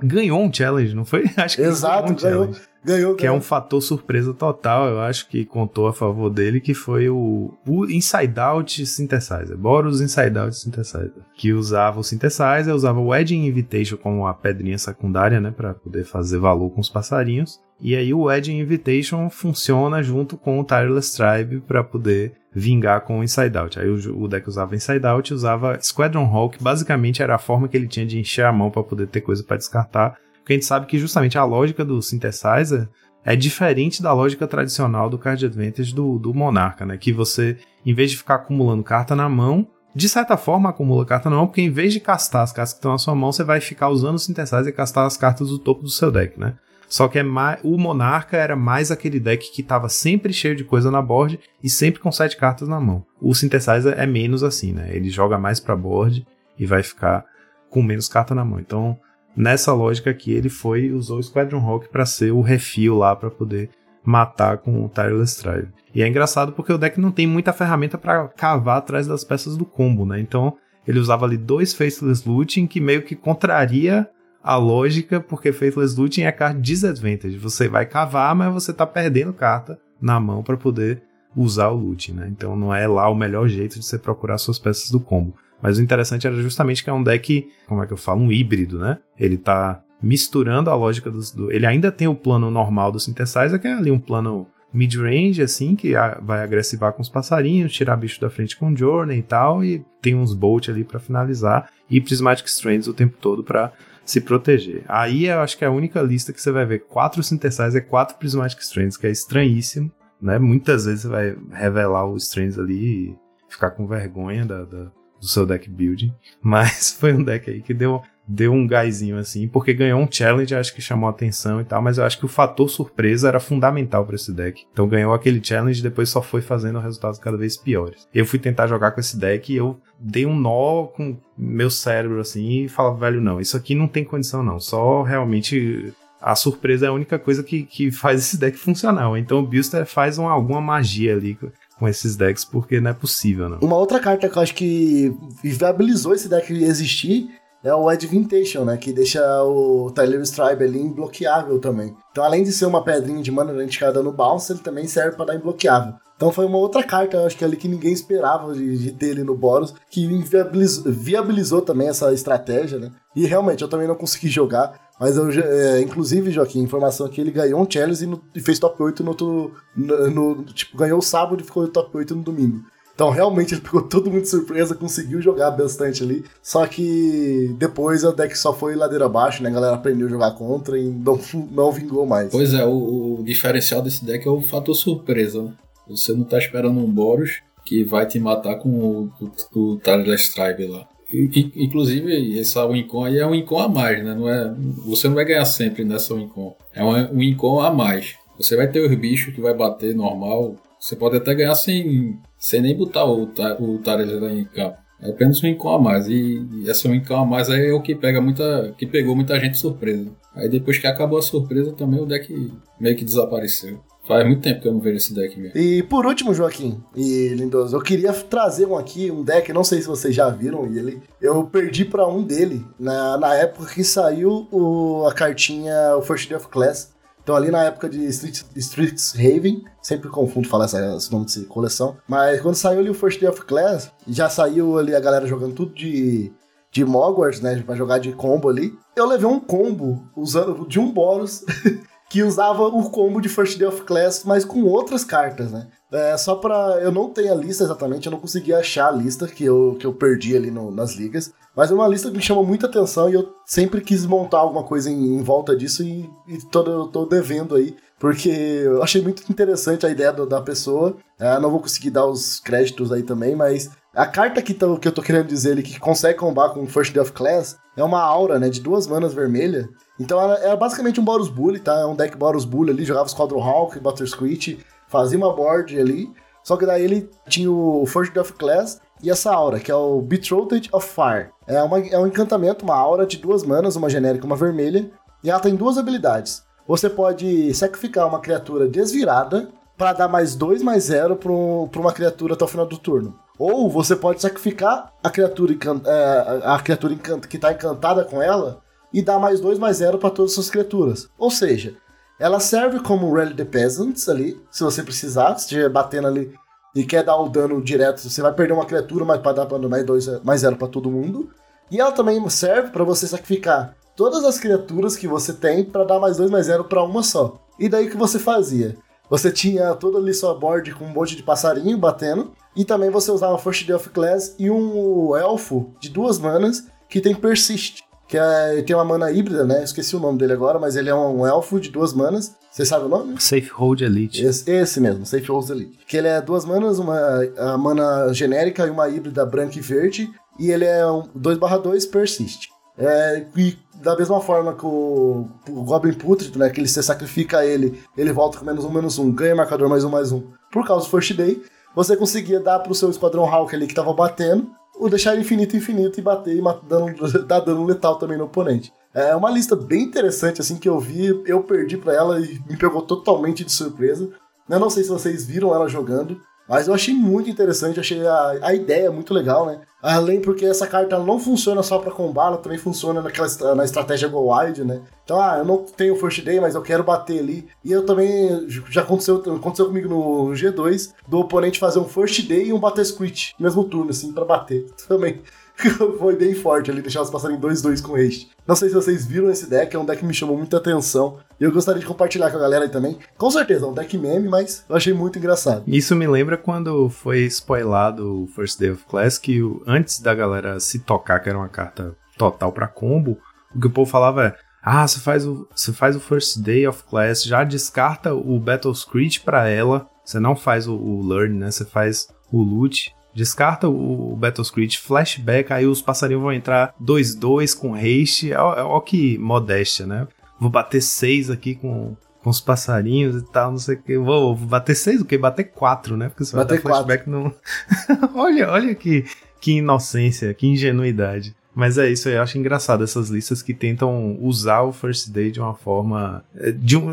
ganhou um challenge, não foi? Acho que Exato, um ganhou, ganhou, Que ganhou. é um fator surpresa total, eu acho que contou a favor dele, que foi o, o Inside Out Synthesizer, Boros Inside Out Synthesizer, que usava o Synthesizer, usava o Wedding Invitation como a pedrinha secundária, né, para poder fazer valor com os passarinhos, e aí o Wedding Invitation funciona junto com o Tireless Tribe para poder vingar com o Inside Out. Aí o, deck usava Inside Out, usava Squadron Hawk, basicamente era a forma que ele tinha de encher a mão para poder ter coisa para descartar. Porque a gente sabe que justamente a lógica do Synthesizer é diferente da lógica tradicional do Card Advantage do, do Monarca, né? Que você, em vez de ficar acumulando carta na mão, de certa forma acumula carta na mão, porque em vez de castar as cartas que estão na sua mão, você vai ficar usando o Synthesizer e castar as cartas do topo do seu deck, né? Só que é mais, o Monarca era mais aquele deck que estava sempre cheio de coisa na board e sempre com sete cartas na mão. O Synthesizer é menos assim, né? Ele joga mais para board e vai ficar com menos carta na mão. Então, nessa lógica aqui, ele foi usou o Squadron Hawk para ser o refil lá para poder matar com o Tireless Drive. E é engraçado porque o deck não tem muita ferramenta para cavar atrás das peças do combo, né? Então, ele usava ali dois Faceless Looting que meio que contraria a lógica, porque Faithless Looting é card disadvantage. Você vai cavar, mas você tá perdendo carta na mão para poder usar o loot, né? Então não é lá o melhor jeito de você procurar suas peças do combo. Mas o interessante era justamente que é um deck, como é que eu falo, um híbrido, né? Ele tá misturando a lógica dos. Do, ele ainda tem o plano normal do Synthesizer, que é ali um plano mid-range, assim, que vai agressivar com os passarinhos, tirar bicho da frente com Journey e tal, e tem uns Bolt ali para finalizar, e Prismatic Strands o tempo todo para se proteger. Aí eu acho que é a única lista que você vai ver quatro Synthesizer, quatro Prismatic Strands, que é estranhíssimo, né? Muitas vezes você vai revelar os Strands ali e ficar com vergonha da, da do seu deck building, mas foi um deck aí que deu deu um gásinho assim, porque ganhou um challenge, acho que chamou atenção e tal, mas eu acho que o fator surpresa era fundamental para esse deck. Então ganhou aquele challenge e depois só foi fazendo resultados cada vez piores. Eu fui tentar jogar com esse deck e eu dei um nó com meu cérebro assim e falava, velho, não, isso aqui não tem condição não, só realmente a surpresa é a única coisa que, que faz esse deck funcionar. Então o Buster faz uma, alguma magia ali com esses decks, porque não é possível, não. Uma outra carta que eu acho que viabilizou esse deck existir é o Advintation, né? Que deixa o Tyler Stribe ali imbloqueável também. Então, além de ser uma pedrinha de mana durante cada no bounce, ele também serve para dar imbloqueável. Então foi uma outra carta, acho que ali que ninguém esperava de, de ter ele no Boros, que viabilizou, viabilizou, também essa estratégia, né? E realmente, eu também não consegui jogar, mas eu, é, inclusive, Joaquim, informação aqui, ele ganhou um challenge e, no, e fez top 8 no outro. No, no, tipo, ganhou o sábado e ficou top 8 no domingo. Então, realmente, ele pegou todo mundo de surpresa, conseguiu jogar bastante ali. Só que depois o deck só foi ladeira abaixo, né? A galera aprendeu a jogar contra e não, não vingou mais. Pois é, o, o diferencial desse deck é o fator surpresa, né? Você não tá esperando um Boros que vai te matar com o, o, o Tribe lá. Inclusive, essa Wincon aí é um Wincon a mais, né? Não é, você não vai ganhar sempre nessa Wincon. É um Wincon a mais. Você vai ter os bichos que vai bater normal. Você pode até ganhar sem, sem nem botar o, o Tarelera em campo. É apenas um Wincon a mais. E, e essa Wincon a mais é o que pega muita. que pegou muita gente surpresa. Aí depois que acabou a surpresa também o deck meio que desapareceu. Faz muito tempo que eu não vejo esse deck mesmo. E por último, Joaquim e Lindoso, eu queria trazer um aqui, um deck, não sei se vocês já viram ele. Eu perdi para um dele na, na época que saiu o, a cartinha, o First Day of Class. Então ali na época de Street, Streets Haven, sempre confundo falar essa, esse nome dessa coleção. Mas quando saiu ali o First Day of Class, já saiu ali a galera jogando tudo de de Mogwarts, né, pra jogar de combo ali. Eu levei um combo usando de um bônus que usava o combo de First Day of Class, mas com outras cartas, né? É, só pra. Eu não tenho a lista exatamente, eu não consegui achar a lista que eu, que eu perdi ali no, nas ligas. Mas é uma lista que me chamou muita atenção e eu sempre quis montar alguma coisa em, em volta disso e, e tô, tô devendo aí. Porque eu achei muito interessante a ideia do, da pessoa. É, não vou conseguir dar os créditos aí também, mas a carta que, tô, que eu tô querendo dizer ali, que consegue combar com First Day of Class, é uma aura, né? De duas manas vermelha. Então era, era basicamente um Boros Bully, tá? É um deck Boros Bully ali, jogava Squadron Hawk, Butter Squid, fazia uma board ali. Só que daí ele tinha o First of Class e essa aura, que é o Betrothed of Fire. É, uma, é um encantamento, uma aura de duas manas, uma genérica e uma vermelha. E ela tem duas habilidades. Você pode sacrificar uma criatura desvirada para dar mais 2 mais 0 para uma criatura até o final do turno. Ou você pode sacrificar a criatura, é, a criatura que está encantada com ela e dar mais 2 mais 0 para todas as suas criaturas. Ou seja, ela serve como Rally the Peasants ali, se você precisar, se estiver batendo ali e quer dar o dano direto, você vai perder uma criatura, mas para dar mais 2 mais 0 para todo mundo. E ela também serve para você sacrificar todas as criaturas que você tem para dar mais 2 mais 0 para uma só. E daí que você fazia? Você tinha toda ali sua board com um monte de passarinho batendo, e também você usava First Day of Class e um elfo de duas manas que tem Persist que é, tem uma mana híbrida, né? Esqueci o nome dele agora, mas ele é um elfo de duas manas. Você sabe o nome? Safe Hold Elite. Esse, esse mesmo, Safe Hold Elite. Que ele é duas manas, uma mana genérica e uma híbrida branca e verde. E ele é um 2/2 Persist. É, e da mesma forma que o, o Goblin Putrid, né? Que ele, você sacrifica ele, ele volta com menos um, menos um, ganha marcador mais um, mais um. Por causa do First Day, você conseguia dar pro seu Esquadrão Hawk ali que tava batendo ou deixar infinito, infinito e bater e dando, dar dano letal também no oponente. É uma lista bem interessante, assim, que eu vi, eu perdi pra ela e me pegou totalmente de surpresa. Eu não sei se vocês viram ela jogando, Mas eu achei muito interessante, achei a, a ideia muito legal, né? Além porque essa carta não funciona só para combar, ela também funciona naquela, na estratégia Go Wide, né? Então, ah, eu não tenho First Day, mas eu quero bater ali. E eu também, já aconteceu, aconteceu comigo no G2, do oponente fazer um First Day e um Bater Squid, mesmo turno, assim, para bater. Também foi bem forte ali, deixar elas passarem 2-2 com haste. Não sei se vocês viram esse deck, é um deck que me chamou muita atenção. E eu gostaria de compartilhar com a galera aí também. Com certeza, é um deck meme, mas eu achei muito engraçado. Isso me lembra quando foi spoilado o First Day of Class, que antes da galera se tocar, que era uma carta total para combo, o que o povo falava é. Ah, você faz o, você faz o First Day of Class, já descarta o Battle Script pra ela. Você não faz o, o Learn, né? Você faz o Loot Descarta o Battle Script, flashback, aí os passarinhos vão entrar 2-2 com haste. Ó, ó que modéstia, né? Vou bater 6 aqui com, com os passarinhos e tal, não sei o que. Vou, vou bater 6 o que? Bater 4, né? Porque se bater vai flashback não. olha, olha que, que inocência, que ingenuidade. Mas é isso, eu acho engraçado essas listas que tentam usar o First Day de uma forma. Eh, de um,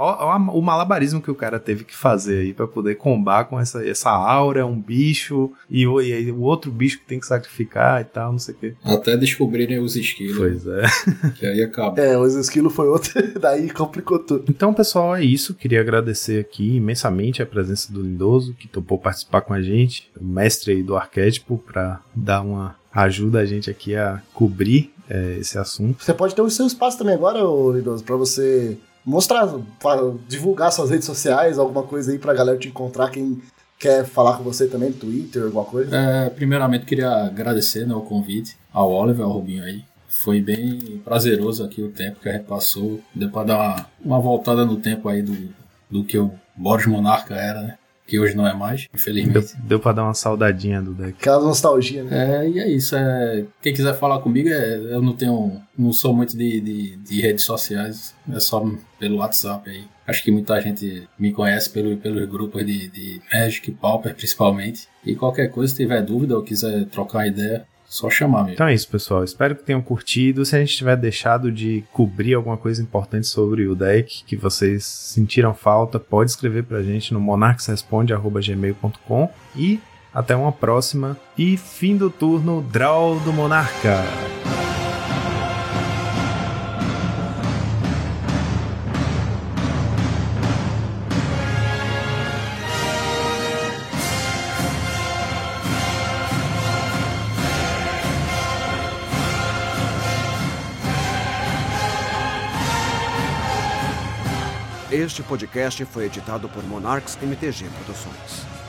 eh, enfim, o malabarismo que o cara teve que fazer aí para poder combar com essa, essa aura, um bicho, e o, e o outro bicho que tem que sacrificar e tal, não sei o quê. Até descobrirem os esquilos. Pois é. Que aí acaba. É, os esquilos foi outro, daí complicou tudo. Então, pessoal, é isso. Queria agradecer aqui imensamente a presença do Lindoso, que topou participar com a gente, o mestre aí do arquétipo, para dar uma ajuda a gente aqui a cobrir é, esse assunto. Você pode ter o seu espaço também agora, Lindoso, para você mostrar, divulgar suas redes sociais, alguma coisa aí pra galera te encontrar, quem quer falar com você também Twitter, alguma coisa? É, primeiramente queria agradecer né, o convite ao Oliver, ao Rubinho aí. Foi bem prazeroso aqui o tempo que a gente passou. Deu pra dar uma, uma voltada no tempo aí do, do que o Boris Monarca era, né? Que hoje não é mais, infelizmente. Deu, deu pra dar uma saudadinha do deck. Aquela nostalgia, né? É, e é isso. É, quem quiser falar comigo, é, eu não tenho. não sou muito de, de, de, redes sociais, é só pelo WhatsApp aí. Acho que muita gente me conhece pelo, pelos grupos de, de Magic, Pauper principalmente. E qualquer coisa, se tiver dúvida ou quiser trocar ideia, só chamar mesmo. Então é isso, pessoal. Espero que tenham curtido. Se a gente tiver deixado de cobrir alguma coisa importante sobre o deck que vocês sentiram falta, pode escrever pra gente no monarquesresponde.gmail.com e até uma próxima. E fim do turno, Draw do Monarca. Este podcast foi editado por Monarchs MTG Produções.